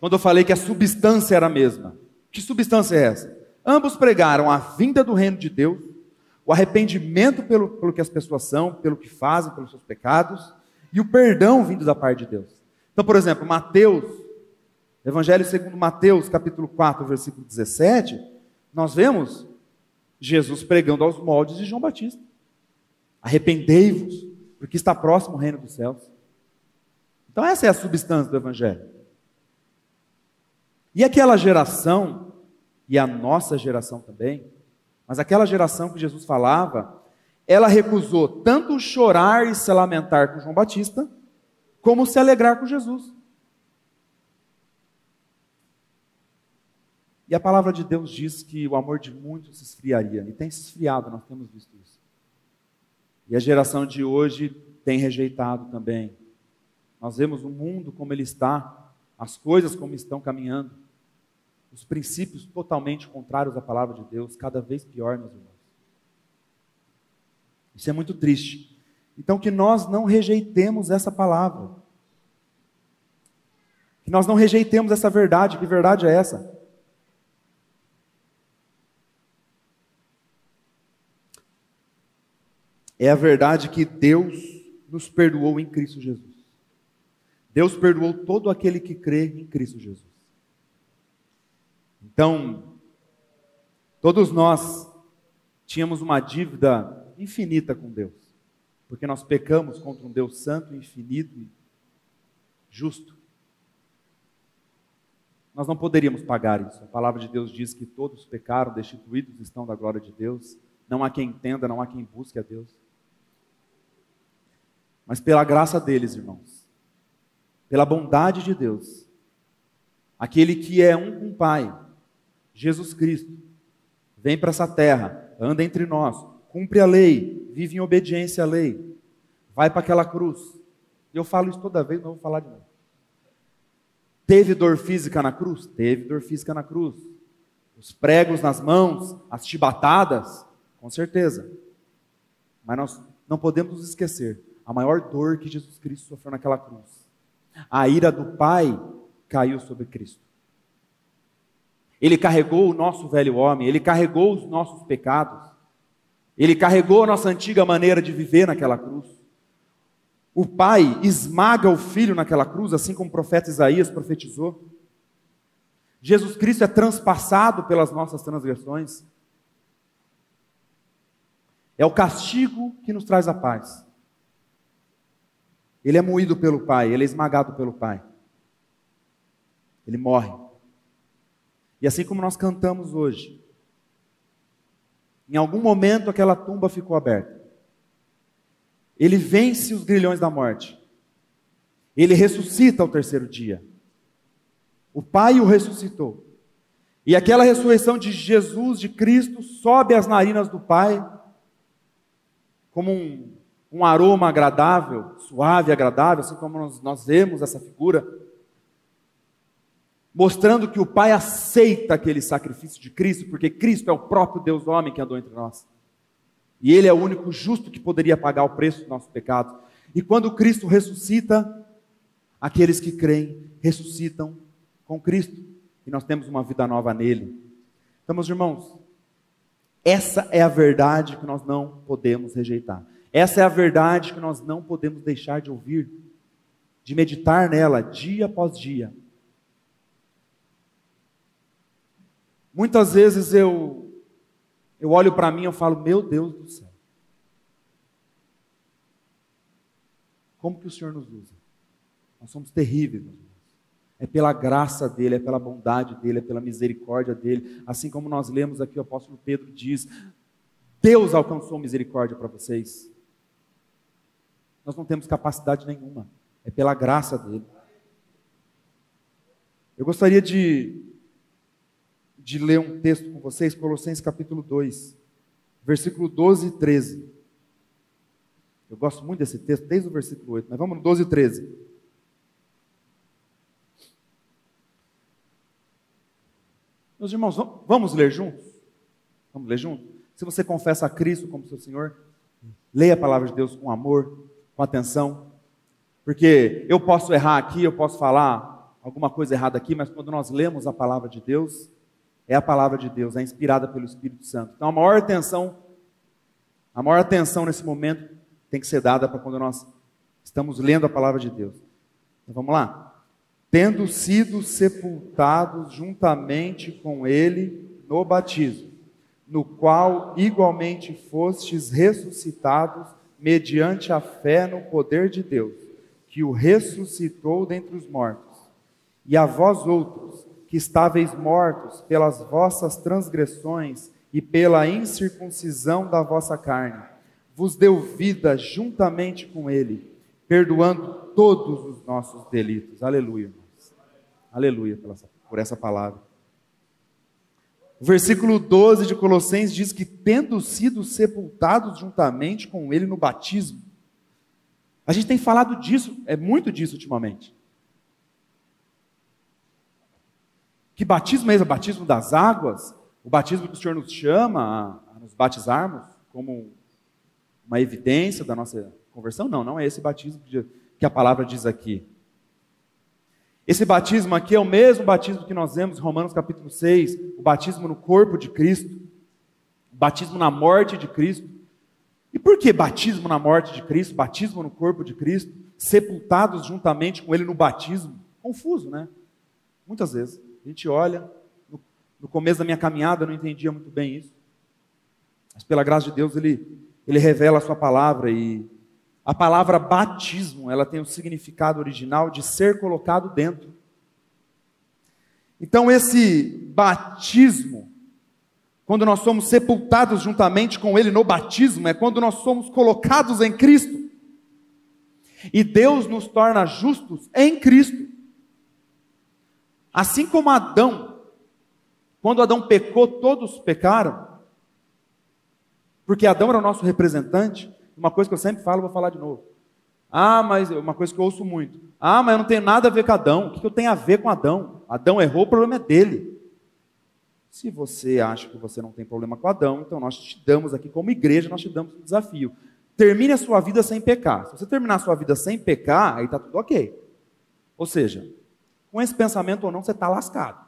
Quando eu falei que a substância era a mesma. Que substância é essa? Ambos pregaram a vinda do reino de Deus, o arrependimento pelo, pelo que as pessoas são, pelo que fazem, pelos seus pecados, e o perdão vindo da parte de Deus. Então, por exemplo, Mateus, Evangelho segundo Mateus, capítulo 4, versículo 17, nós vemos Jesus pregando aos moldes de João Batista. Arrependei-vos, porque está próximo o reino dos céus. Então, essa é a substância do Evangelho. E aquela geração e a nossa geração também, mas aquela geração que Jesus falava, ela recusou tanto chorar e se lamentar com João Batista, como se alegrar com Jesus. E a palavra de Deus diz que o amor de muitos se esfriaria, e tem se esfriado, nós temos visto isso. E a geração de hoje tem rejeitado também. Nós vemos o mundo como ele está, as coisas como estão caminhando os princípios totalmente contrários à palavra de Deus, cada vez pior, meus irmãos. Isso é muito triste. Então, que nós não rejeitemos essa palavra. Que nós não rejeitemos essa verdade. Que verdade é essa? É a verdade que Deus nos perdoou em Cristo Jesus. Deus perdoou todo aquele que crê em Cristo Jesus. Então, todos nós tínhamos uma dívida infinita com Deus, porque nós pecamos contra um Deus santo, infinito e justo. Nós não poderíamos pagar isso. A palavra de Deus diz que todos pecaram, destituídos estão da glória de Deus. Não há quem entenda, não há quem busque a Deus. Mas pela graça deles, irmãos, pela bondade de Deus, aquele que é um com o Pai, Jesus Cristo, vem para essa terra, anda entre nós, cumpre a lei, vive em obediência à lei, vai para aquela cruz. Eu falo isso toda vez, não vou falar de novo. Teve dor física na cruz? Teve dor física na cruz. Os pregos nas mãos, as chibatadas, com certeza. Mas nós não podemos nos esquecer a maior dor que Jesus Cristo sofreu naquela cruz. A ira do Pai caiu sobre Cristo. Ele carregou o nosso velho homem, ele carregou os nossos pecados, ele carregou a nossa antiga maneira de viver naquela cruz. O pai esmaga o filho naquela cruz, assim como o profeta Isaías profetizou. Jesus Cristo é transpassado pelas nossas transgressões. É o castigo que nos traz a paz. Ele é moído pelo Pai, ele é esmagado pelo Pai. Ele morre. E assim como nós cantamos hoje, em algum momento aquela tumba ficou aberta. Ele vence os grilhões da morte. Ele ressuscita ao terceiro dia. O Pai o ressuscitou. E aquela ressurreição de Jesus, de Cristo, sobe às narinas do Pai, como um, um aroma agradável, suave e agradável, assim como nós, nós vemos essa figura mostrando que o Pai aceita aquele sacrifício de Cristo, porque Cristo é o próprio Deus homem que andou entre nós. E Ele é o único justo que poderia pagar o preço do nosso pecado. E quando Cristo ressuscita, aqueles que creem ressuscitam com Cristo. E nós temos uma vida nova nele. Então, meus irmãos, essa é a verdade que nós não podemos rejeitar. Essa é a verdade que nós não podemos deixar de ouvir. de meditar nela dia após dia. Muitas vezes eu eu olho para mim e falo, meu Deus do céu. Como que o Senhor nos usa? Nós somos terríveis, meus irmãos. É pela graça dele, é pela bondade dele, é pela misericórdia dele. Assim como nós lemos aqui, o apóstolo Pedro diz: Deus alcançou misericórdia para vocês. Nós não temos capacidade nenhuma, é pela graça dele. Eu gostaria de, de ler um texto com vocês, Colossenses capítulo 2, versículo 12 e 13. Eu gosto muito desse texto, desde o versículo 8, mas vamos no 12 e 13. Meus irmãos, vamos ler juntos? Vamos ler juntos? Se você confessa a Cristo como seu Senhor, leia a palavra de Deus com amor, com atenção, porque eu posso errar aqui, eu posso falar alguma coisa errada aqui, mas quando nós lemos a palavra de Deus, é a palavra de Deus, é inspirada pelo Espírito Santo. Então a maior atenção, a maior atenção nesse momento tem que ser dada para quando nós estamos lendo a palavra de Deus. Então vamos lá? tendo sido sepultados juntamente com ele no batismo, no qual igualmente fostes ressuscitados mediante a fé no poder de Deus, que o ressuscitou dentre os mortos. E a vós outros, que estáveis mortos pelas vossas transgressões e pela incircuncisão da vossa carne, vos deu vida juntamente com ele, perdoando todos os nossos delitos. Aleluia. Aleluia por essa palavra. O versículo 12 de Colossenses diz que, tendo sido sepultados juntamente com ele no batismo, a gente tem falado disso, é muito disso ultimamente. Que batismo é esse? O batismo das águas? O batismo que o Senhor nos chama a, nos batizarmos como uma evidência da nossa conversão? Não, não é esse batismo que a palavra diz aqui. Esse batismo aqui é o mesmo batismo que nós vemos em Romanos capítulo 6, o batismo no corpo de Cristo, o batismo na morte de Cristo. E por que batismo na morte de Cristo, batismo no corpo de Cristo, sepultados juntamente com Ele no batismo? Confuso, né? Muitas vezes. A gente olha, no, no começo da minha caminhada eu não entendia muito bem isso. Mas pela graça de Deus, Ele, Ele revela a Sua palavra e a palavra batismo, ela tem o significado original de ser colocado dentro. Então esse batismo, quando nós somos sepultados juntamente com ele no batismo, é quando nós somos colocados em Cristo. E Deus nos torna justos em Cristo. Assim como Adão, quando Adão pecou, todos pecaram. Porque Adão era o nosso representante. Uma coisa que eu sempre falo, vou falar de novo. Ah, mas uma coisa que eu ouço muito. Ah, mas eu não tenho nada a ver com Adão. O que eu tenho a ver com Adão? Adão errou, o problema é dele. Se você acha que você não tem problema com Adão, então nós te damos aqui como igreja, nós te damos um desafio. Termine a sua vida sem pecar. Se você terminar a sua vida sem pecar, aí está tudo ok. Ou seja, com esse pensamento ou não, você está lascado.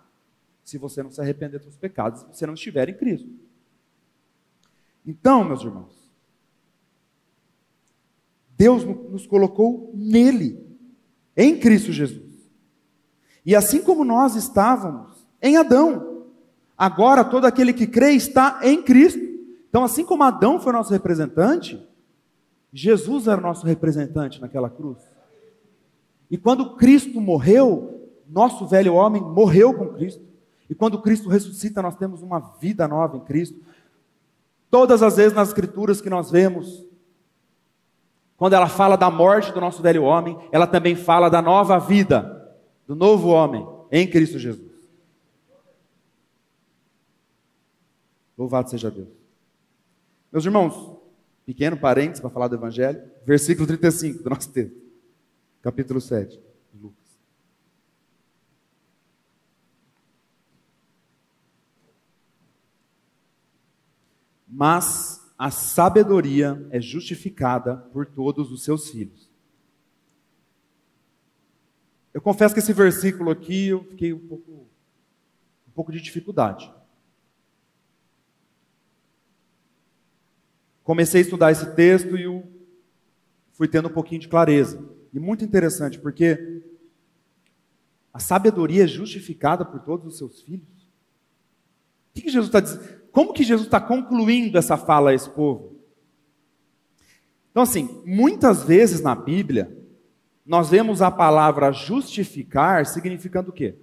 Se você não se arrepender dos pecados, se você não estiver em Cristo. Então, meus irmãos, Deus nos colocou nele, em Cristo Jesus. E assim como nós estávamos em Adão, agora todo aquele que crê está em Cristo. Então, assim como Adão foi nosso representante, Jesus era nosso representante naquela cruz. E quando Cristo morreu, nosso velho homem morreu com Cristo. E quando Cristo ressuscita, nós temos uma vida nova em Cristo. Todas as vezes nas Escrituras que nós vemos quando ela fala da morte do nosso velho homem, ela também fala da nova vida, do novo homem em Cristo Jesus. Louvado seja Deus. Meus irmãos, pequeno parênteses para falar do Evangelho, versículo 35 do nosso texto, capítulo 7 de Lucas. Mas a sabedoria é justificada por todos os seus filhos. Eu confesso que esse versículo aqui eu fiquei um pouco, um pouco de dificuldade. Comecei a estudar esse texto e eu fui tendo um pouquinho de clareza. e muito interessante, porque a sabedoria é justificada por todos os seus filhos. O que, Jesus está dizendo? Como que Jesus está concluindo essa fala a esse povo? Então, assim, muitas vezes na Bíblia, nós vemos a palavra justificar significando o quê?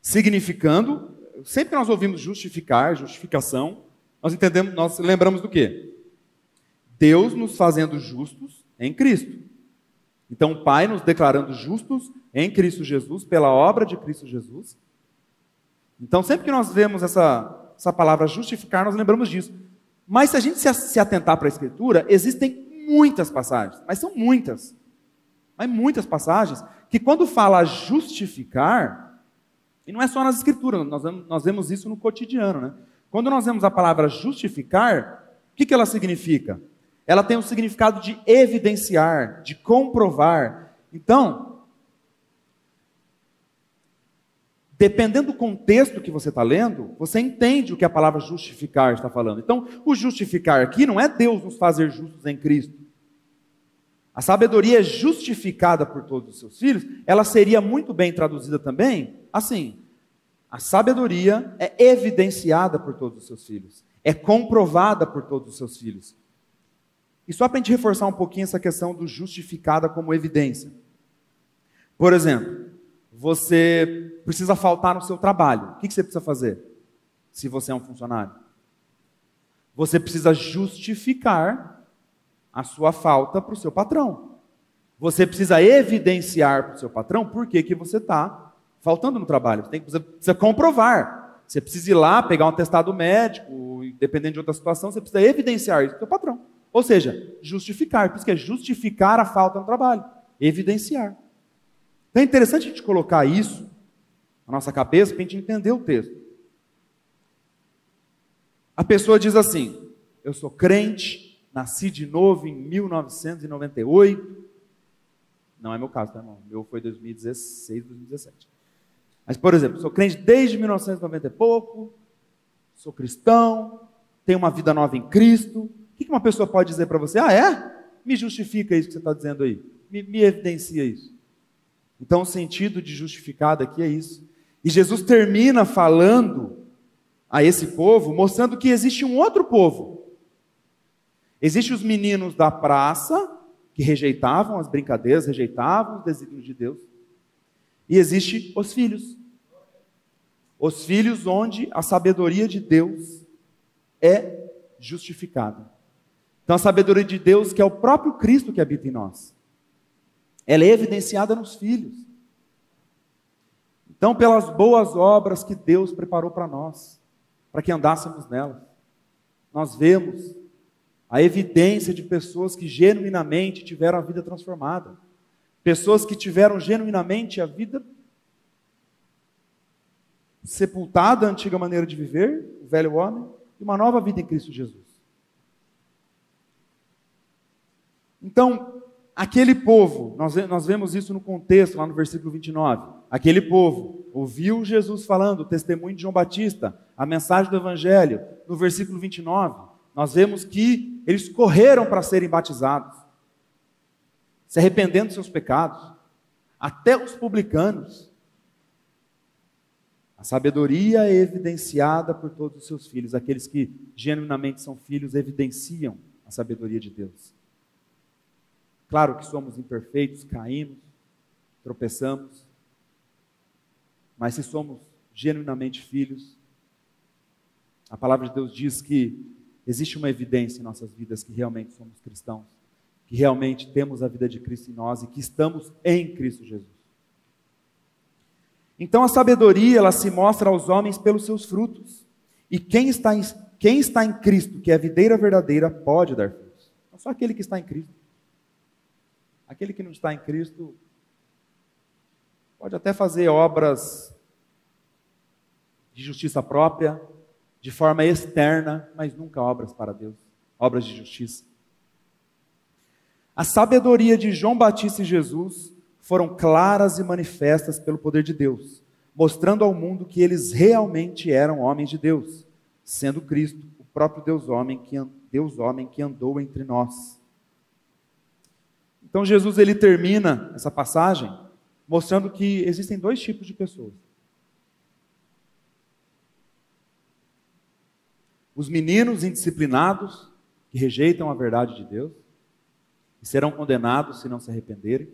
Significando, sempre que nós ouvimos justificar, justificação, nós entendemos, nós lembramos do quê? Deus nos fazendo justos em Cristo. Então, o Pai nos declarando justos em Cristo Jesus, pela obra de Cristo Jesus. Então, sempre que nós vemos essa, essa palavra justificar, nós lembramos disso. Mas se a gente se atentar para a Escritura, existem muitas passagens, mas são muitas, mas muitas passagens, que quando fala justificar, e não é só nas Escrituras, nós, nós vemos isso no cotidiano, né? Quando nós vemos a palavra justificar, o que, que ela significa? Ela tem o significado de evidenciar, de comprovar. Então, dependendo do contexto que você está lendo, você entende o que a palavra justificar está falando. Então, o justificar aqui não é Deus nos fazer justos em Cristo. A sabedoria é justificada por todos os seus filhos, ela seria muito bem traduzida também assim: a sabedoria é evidenciada por todos os seus filhos, é comprovada por todos os seus filhos. E só para a gente reforçar um pouquinho essa questão do justificada como evidência. Por exemplo, você precisa faltar no seu trabalho. O que você precisa fazer? Se você é um funcionário, você precisa justificar a sua falta para o seu patrão. Você precisa evidenciar para o seu patrão por que, que você está faltando no trabalho. Você tem que, precisa comprovar. Você precisa ir lá, pegar um atestado médico, dependendo de outra situação, você precisa evidenciar isso para o seu patrão. Ou seja, justificar. Por isso que é justificar a falta no trabalho. Evidenciar. Então é interessante a gente colocar isso na nossa cabeça para a gente entender o texto. A pessoa diz assim: Eu sou crente, nasci de novo em 1998. Não é meu caso, tá, irmão? Meu foi 2016, 2017. Mas, por exemplo, sou crente desde 1990 e pouco, sou cristão, tenho uma vida nova em Cristo. O que uma pessoa pode dizer para você? Ah, é? Me justifica isso que você está dizendo aí. Me, me evidencia isso. Então, o sentido de justificado aqui é isso. E Jesus termina falando a esse povo, mostrando que existe um outro povo. Existem os meninos da praça, que rejeitavam as brincadeiras, rejeitavam os desígnios de Deus. E existe os filhos. Os filhos onde a sabedoria de Deus é justificada. Então a sabedoria de Deus, que é o próprio Cristo que habita em nós. Ela é evidenciada nos filhos. Então, pelas boas obras que Deus preparou para nós, para que andássemos nelas, nós vemos a evidência de pessoas que genuinamente tiveram a vida transformada, pessoas que tiveram genuinamente a vida sepultada, a antiga maneira de viver, o velho homem, e uma nova vida em Cristo Jesus. Então, aquele povo, nós, nós vemos isso no contexto, lá no versículo 29. Aquele povo ouviu Jesus falando, o testemunho de João Batista, a mensagem do Evangelho. No versículo 29, nós vemos que eles correram para serem batizados, se arrependendo dos seus pecados. Até os publicanos. A sabedoria é evidenciada por todos os seus filhos. Aqueles que genuinamente são filhos evidenciam a sabedoria de Deus. Claro que somos imperfeitos, caímos, tropeçamos, mas se somos genuinamente filhos, a palavra de Deus diz que existe uma evidência em nossas vidas que realmente somos cristãos, que realmente temos a vida de Cristo em nós e que estamos em Cristo Jesus. Então a sabedoria, ela se mostra aos homens pelos seus frutos. E quem está em, quem está em Cristo, que é a videira verdadeira, pode dar frutos. Só aquele que está em Cristo. Aquele que não está em Cristo pode até fazer obras de justiça própria, de forma externa, mas nunca obras para Deus, obras de justiça. A sabedoria de João Batista e Jesus foram claras e manifestas pelo poder de Deus, mostrando ao mundo que eles realmente eram homens de Deus, sendo Cristo o próprio Deus homem que, Deus homem que andou entre nós. Então Jesus ele termina essa passagem mostrando que existem dois tipos de pessoas. Os meninos indisciplinados que rejeitam a verdade de Deus e serão condenados se não se arrependerem.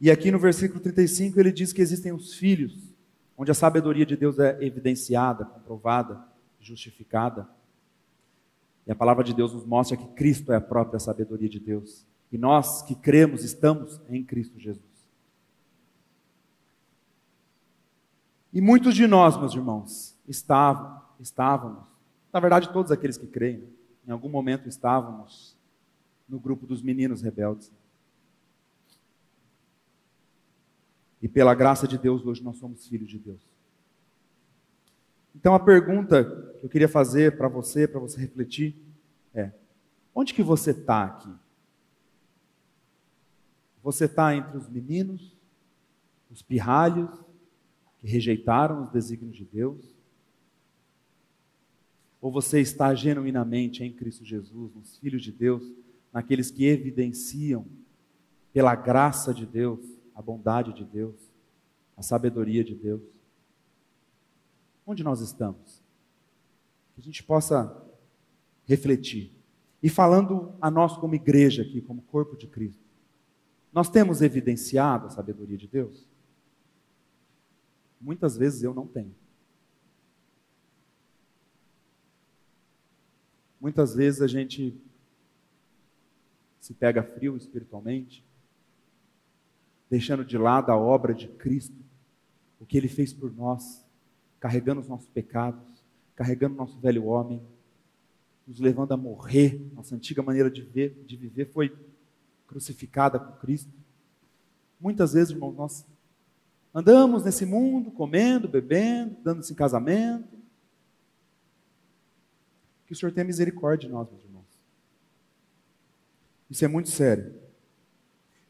E aqui no versículo 35 ele diz que existem os filhos, onde a sabedoria de Deus é evidenciada, comprovada, justificada. E a palavra de Deus nos mostra que Cristo é a própria sabedoria de Deus. E nós que cremos estamos em Cristo Jesus. E muitos de nós, meus irmãos, estavam, estávamos, na verdade todos aqueles que creem, né, em algum momento estávamos no grupo dos meninos rebeldes. E pela graça de Deus, hoje nós somos filhos de Deus. Então a pergunta que eu queria fazer para você, para você refletir, é: onde que você está aqui? Você está entre os meninos, os pirralhos, que rejeitaram os desígnios de Deus? Ou você está genuinamente em Cristo Jesus, nos filhos de Deus, naqueles que evidenciam, pela graça de Deus, a bondade de Deus, a sabedoria de Deus? Onde nós estamos? Que a gente possa refletir. E falando a nós como igreja aqui, como corpo de Cristo, nós temos evidenciado a sabedoria de Deus? Muitas vezes eu não tenho. Muitas vezes a gente se pega frio espiritualmente, deixando de lado a obra de Cristo, o que ele fez por nós, carregando os nossos pecados, carregando o nosso velho homem, nos levando a morrer. Nossa antiga maneira de, ver, de viver foi crucificada com Cristo. Muitas vezes, irmãos, nós andamos nesse mundo, comendo, bebendo, dando-se em casamento. Que o Senhor tenha misericórdia de nós, meus irmãos. Isso é muito sério.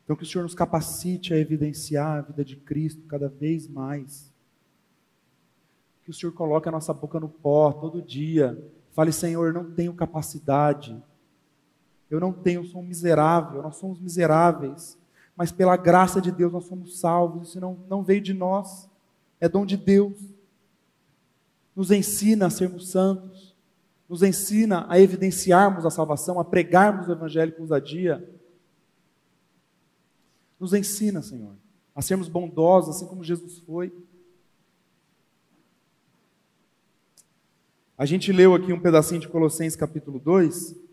Então, que o Senhor nos capacite a evidenciar a vida de Cristo cada vez mais. Que o Senhor coloque a nossa boca no pó todo dia. Fale, Senhor, não tenho capacidade eu não tenho, eu sou um miserável, nós somos miseráveis. Mas pela graça de Deus nós somos salvos. Isso não, não veio de nós, é dom de Deus. Nos ensina a sermos santos, nos ensina a evidenciarmos a salvação, a pregarmos o Evangelho com ousadia. Nos ensina, Senhor, a sermos bondosos, assim como Jesus foi. A gente leu aqui um pedacinho de Colossenses capítulo 2.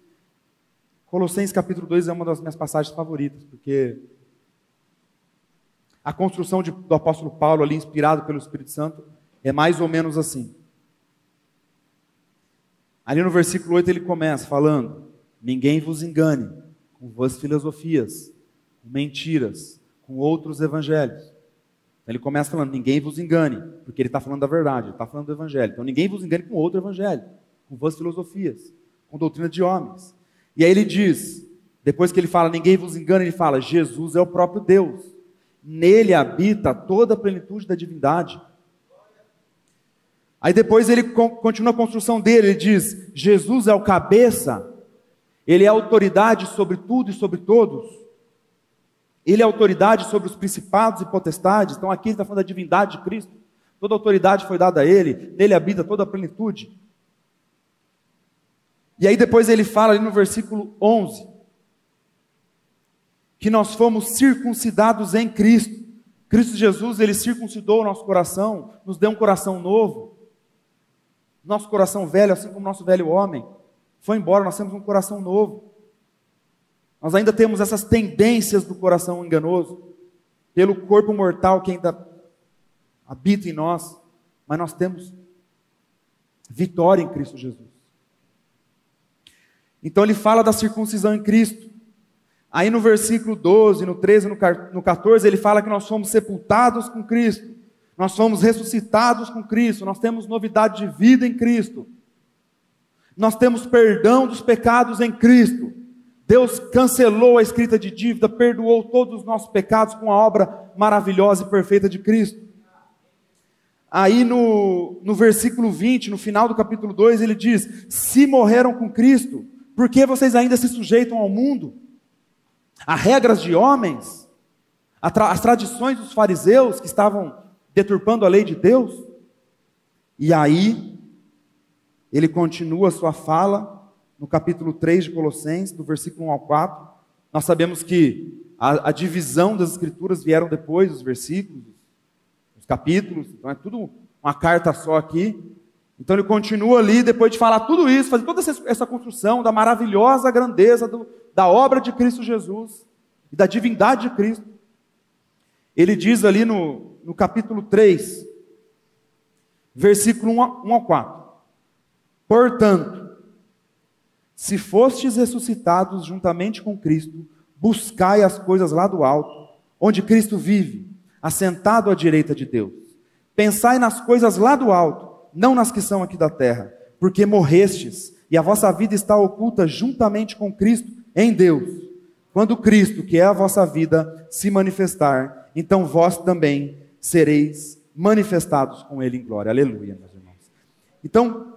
Colossenses capítulo 2 é uma das minhas passagens favoritas, porque a construção de, do apóstolo Paulo ali, inspirado pelo Espírito Santo, é mais ou menos assim. Ali no versículo 8 ele começa falando: Ninguém vos engane com vãs filosofias, com mentiras, com outros evangelhos. Então ele começa falando: Ninguém vos engane, porque ele está falando da verdade, ele está falando do evangelho. Então ninguém vos engane com outro evangelho, com vãs filosofias, com doutrina de homens e aí ele diz, depois que ele fala, ninguém vos engana, ele fala, Jesus é o próprio Deus. Nele habita toda a plenitude da divindade. Aí depois ele continua a construção dele, ele diz: Jesus é o cabeça, ele é autoridade sobre tudo e sobre todos. Ele é autoridade sobre os principados e potestades. Então aqui ele está falando da divindade de Cristo. Toda autoridade foi dada a ele, nele habita toda a plenitude. E aí depois ele fala ali no versículo 11 que nós fomos circuncidados em Cristo. Cristo Jesus, ele circuncidou o nosso coração, nos deu um coração novo. Nosso coração velho, assim como nosso velho homem, foi embora, nós temos um coração novo. Nós ainda temos essas tendências do coração enganoso, pelo corpo mortal que ainda habita em nós, mas nós temos vitória em Cristo Jesus. Então ele fala da circuncisão em Cristo. Aí no versículo 12, no 13, no 14, ele fala que nós somos sepultados com Cristo, nós somos ressuscitados com Cristo, nós temos novidade de vida em Cristo, nós temos perdão dos pecados em Cristo. Deus cancelou a escrita de dívida, perdoou todos os nossos pecados com a obra maravilhosa e perfeita de Cristo. Aí no, no versículo 20, no final do capítulo 2, ele diz: Se morreram com Cristo, por que vocês ainda se sujeitam ao mundo? a regras de homens, as tradições dos fariseus que estavam deturpando a lei de Deus. E aí, ele continua sua fala no capítulo 3 de Colossenses, do versículo 1 ao 4. Nós sabemos que a, a divisão das escrituras vieram depois dos versículos, os capítulos, então é tudo uma carta só aqui. Então ele continua ali, depois de falar tudo isso, fazer toda essa construção da maravilhosa grandeza do, da obra de Cristo Jesus e da divindade de Cristo. Ele diz ali no, no capítulo 3, versículo 1 ao 4: Portanto, se fostes ressuscitados juntamente com Cristo, buscai as coisas lá do alto, onde Cristo vive, assentado à direita de Deus. Pensai nas coisas lá do alto não nas que são aqui da terra, porque morrestes e a vossa vida está oculta juntamente com Cristo em Deus. Quando Cristo, que é a vossa vida, se manifestar, então vós também sereis manifestados com Ele em glória. Aleluia, meus irmãos. Então,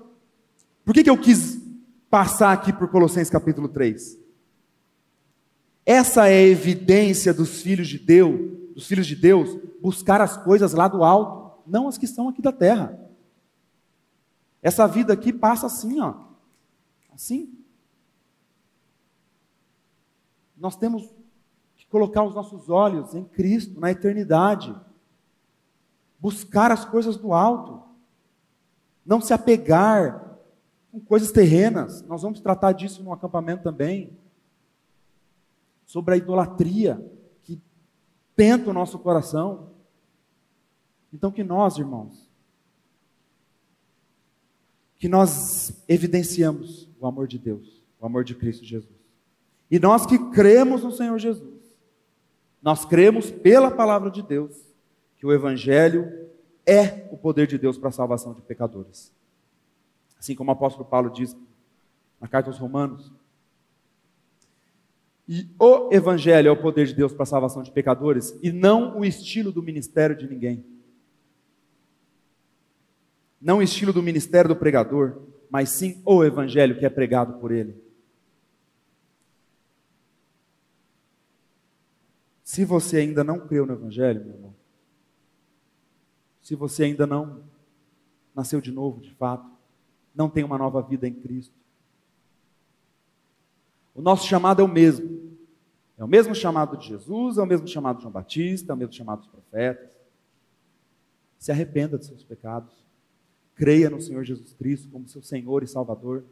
por que, que eu quis passar aqui por Colossenses capítulo 3? Essa é a evidência dos filhos de Deus, dos filhos de Deus, buscar as coisas lá do alto, não as que são aqui da terra. Essa vida aqui passa assim, ó. Assim. Nós temos que colocar os nossos olhos em Cristo, na eternidade. Buscar as coisas do alto. Não se apegar com coisas terrenas. Nós vamos tratar disso no acampamento também. Sobre a idolatria que tenta o nosso coração. Então, que nós, irmãos, que nós evidenciamos o amor de Deus, o amor de Cristo Jesus. E nós que cremos no Senhor Jesus, nós cremos pela palavra de Deus que o Evangelho é o poder de Deus para a salvação de pecadores. Assim como o apóstolo Paulo diz na carta aos Romanos. E o Evangelho é o poder de Deus para a salvação de pecadores e não o estilo do ministério de ninguém não o estilo do ministério do pregador, mas sim o evangelho que é pregado por ele. Se você ainda não creu no evangelho, meu irmão, se você ainda não nasceu de novo, de fato, não tem uma nova vida em Cristo, o nosso chamado é o mesmo. É o mesmo chamado de Jesus, é o mesmo chamado de João Batista, é o mesmo chamado dos profetas. Se arrependa dos seus pecados. Creia no Senhor Jesus Cristo como seu Senhor e Salvador.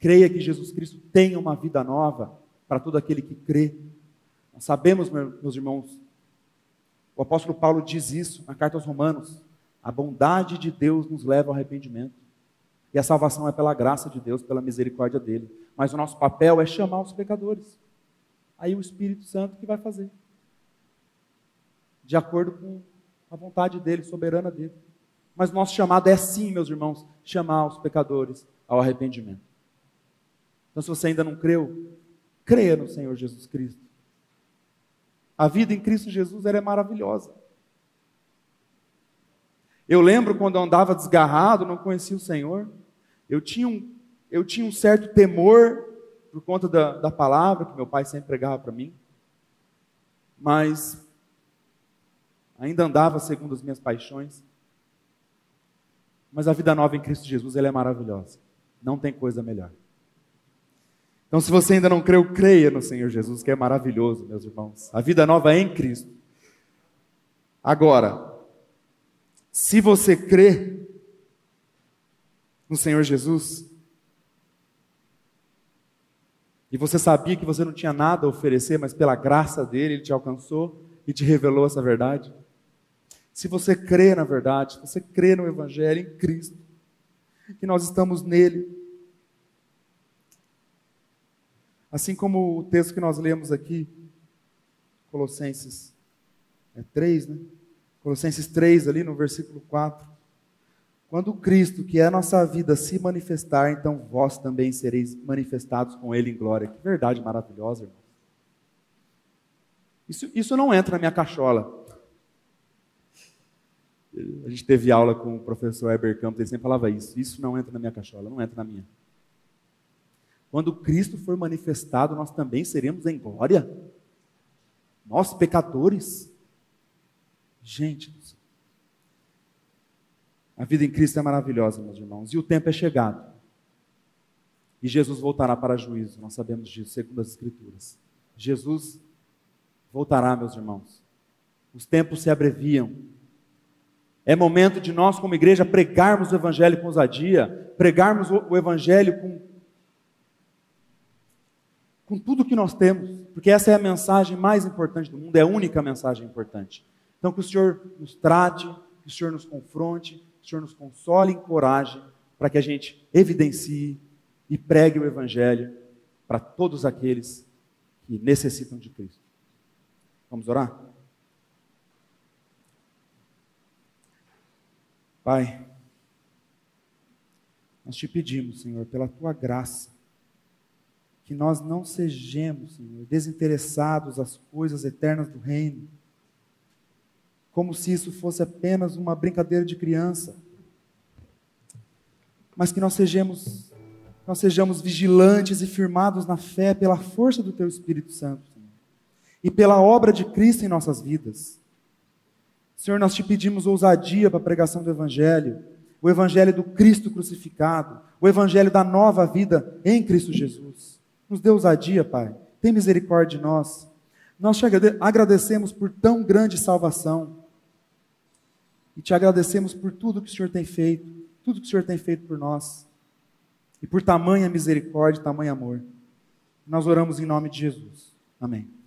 Creia que Jesus Cristo tem uma vida nova para todo aquele que crê. Nós sabemos, meus irmãos, o apóstolo Paulo diz isso na carta aos Romanos: a bondade de Deus nos leva ao arrependimento. E a salvação é pela graça de Deus, pela misericórdia dele. Mas o nosso papel é chamar os pecadores. Aí o Espírito Santo que vai fazer. De acordo com a vontade dele, soberana dele. Mas nosso chamado é sim, meus irmãos, chamar os pecadores ao arrependimento. Então, se você ainda não creu, creia no Senhor Jesus Cristo. A vida em Cristo Jesus é maravilhosa. Eu lembro quando eu andava desgarrado, não conhecia o Senhor, eu tinha um, eu tinha um certo temor por conta da, da palavra que meu pai sempre pregava para mim, mas ainda andava segundo as minhas paixões. Mas a vida nova em Cristo Jesus ela é maravilhosa. Não tem coisa melhor. Então, se você ainda não creu, creia no Senhor Jesus, que é maravilhoso, meus irmãos. A vida nova é em Cristo. Agora, se você crê no Senhor Jesus, e você sabia que você não tinha nada a oferecer, mas pela graça dele, ele te alcançou e te revelou essa verdade. Se você crê na verdade, se você crê no Evangelho, em Cristo, que nós estamos nele. Assim como o texto que nós lemos aqui, Colossenses é 3, né? Colossenses 3, ali no versículo 4. Quando Cristo, que é a nossa vida, se manifestar, então vós também sereis manifestados com Ele em glória. Que verdade maravilhosa, irmão. Isso, isso não entra na minha cachola. A gente teve aula com o professor Heber Campos, ele sempre falava isso. Isso não entra na minha cachola, não entra na minha. Quando Cristo for manifestado, nós também seremos em glória. Nós, pecadores? Gente, a vida em Cristo é maravilhosa, meus irmãos, e o tempo é chegado. E Jesus voltará para juízo, nós sabemos disso, segundo as Escrituras. Jesus voltará, meus irmãos. Os tempos se abreviam. É momento de nós, como igreja, pregarmos o Evangelho com ousadia, pregarmos o Evangelho com, com tudo que nós temos, porque essa é a mensagem mais importante do mundo, é a única mensagem importante. Então, que o Senhor nos trate, que o Senhor nos confronte, que o Senhor nos console e encoraje para que a gente evidencie e pregue o Evangelho para todos aqueles que necessitam de Cristo. Vamos orar? Pai, nós te pedimos, Senhor, pela tua graça, que nós não sejamos, Senhor, desinteressados às coisas eternas do reino, como se isso fosse apenas uma brincadeira de criança, mas que nós sejamos nós sejamos vigilantes e firmados na fé pela força do Teu Espírito Santo Senhor, e pela obra de Cristo em nossas vidas. Senhor, nós te pedimos ousadia para a pregação do Evangelho, o Evangelho do Cristo crucificado, o Evangelho da nova vida em Cristo Jesus. Nos dê ousadia, Pai. Tem misericórdia de nós. Nós te agradecemos por tão grande salvação. E te agradecemos por tudo que o Senhor tem feito, tudo que o Senhor tem feito por nós e por tamanha misericórdia e tamanho amor. Nós oramos em nome de Jesus. Amém.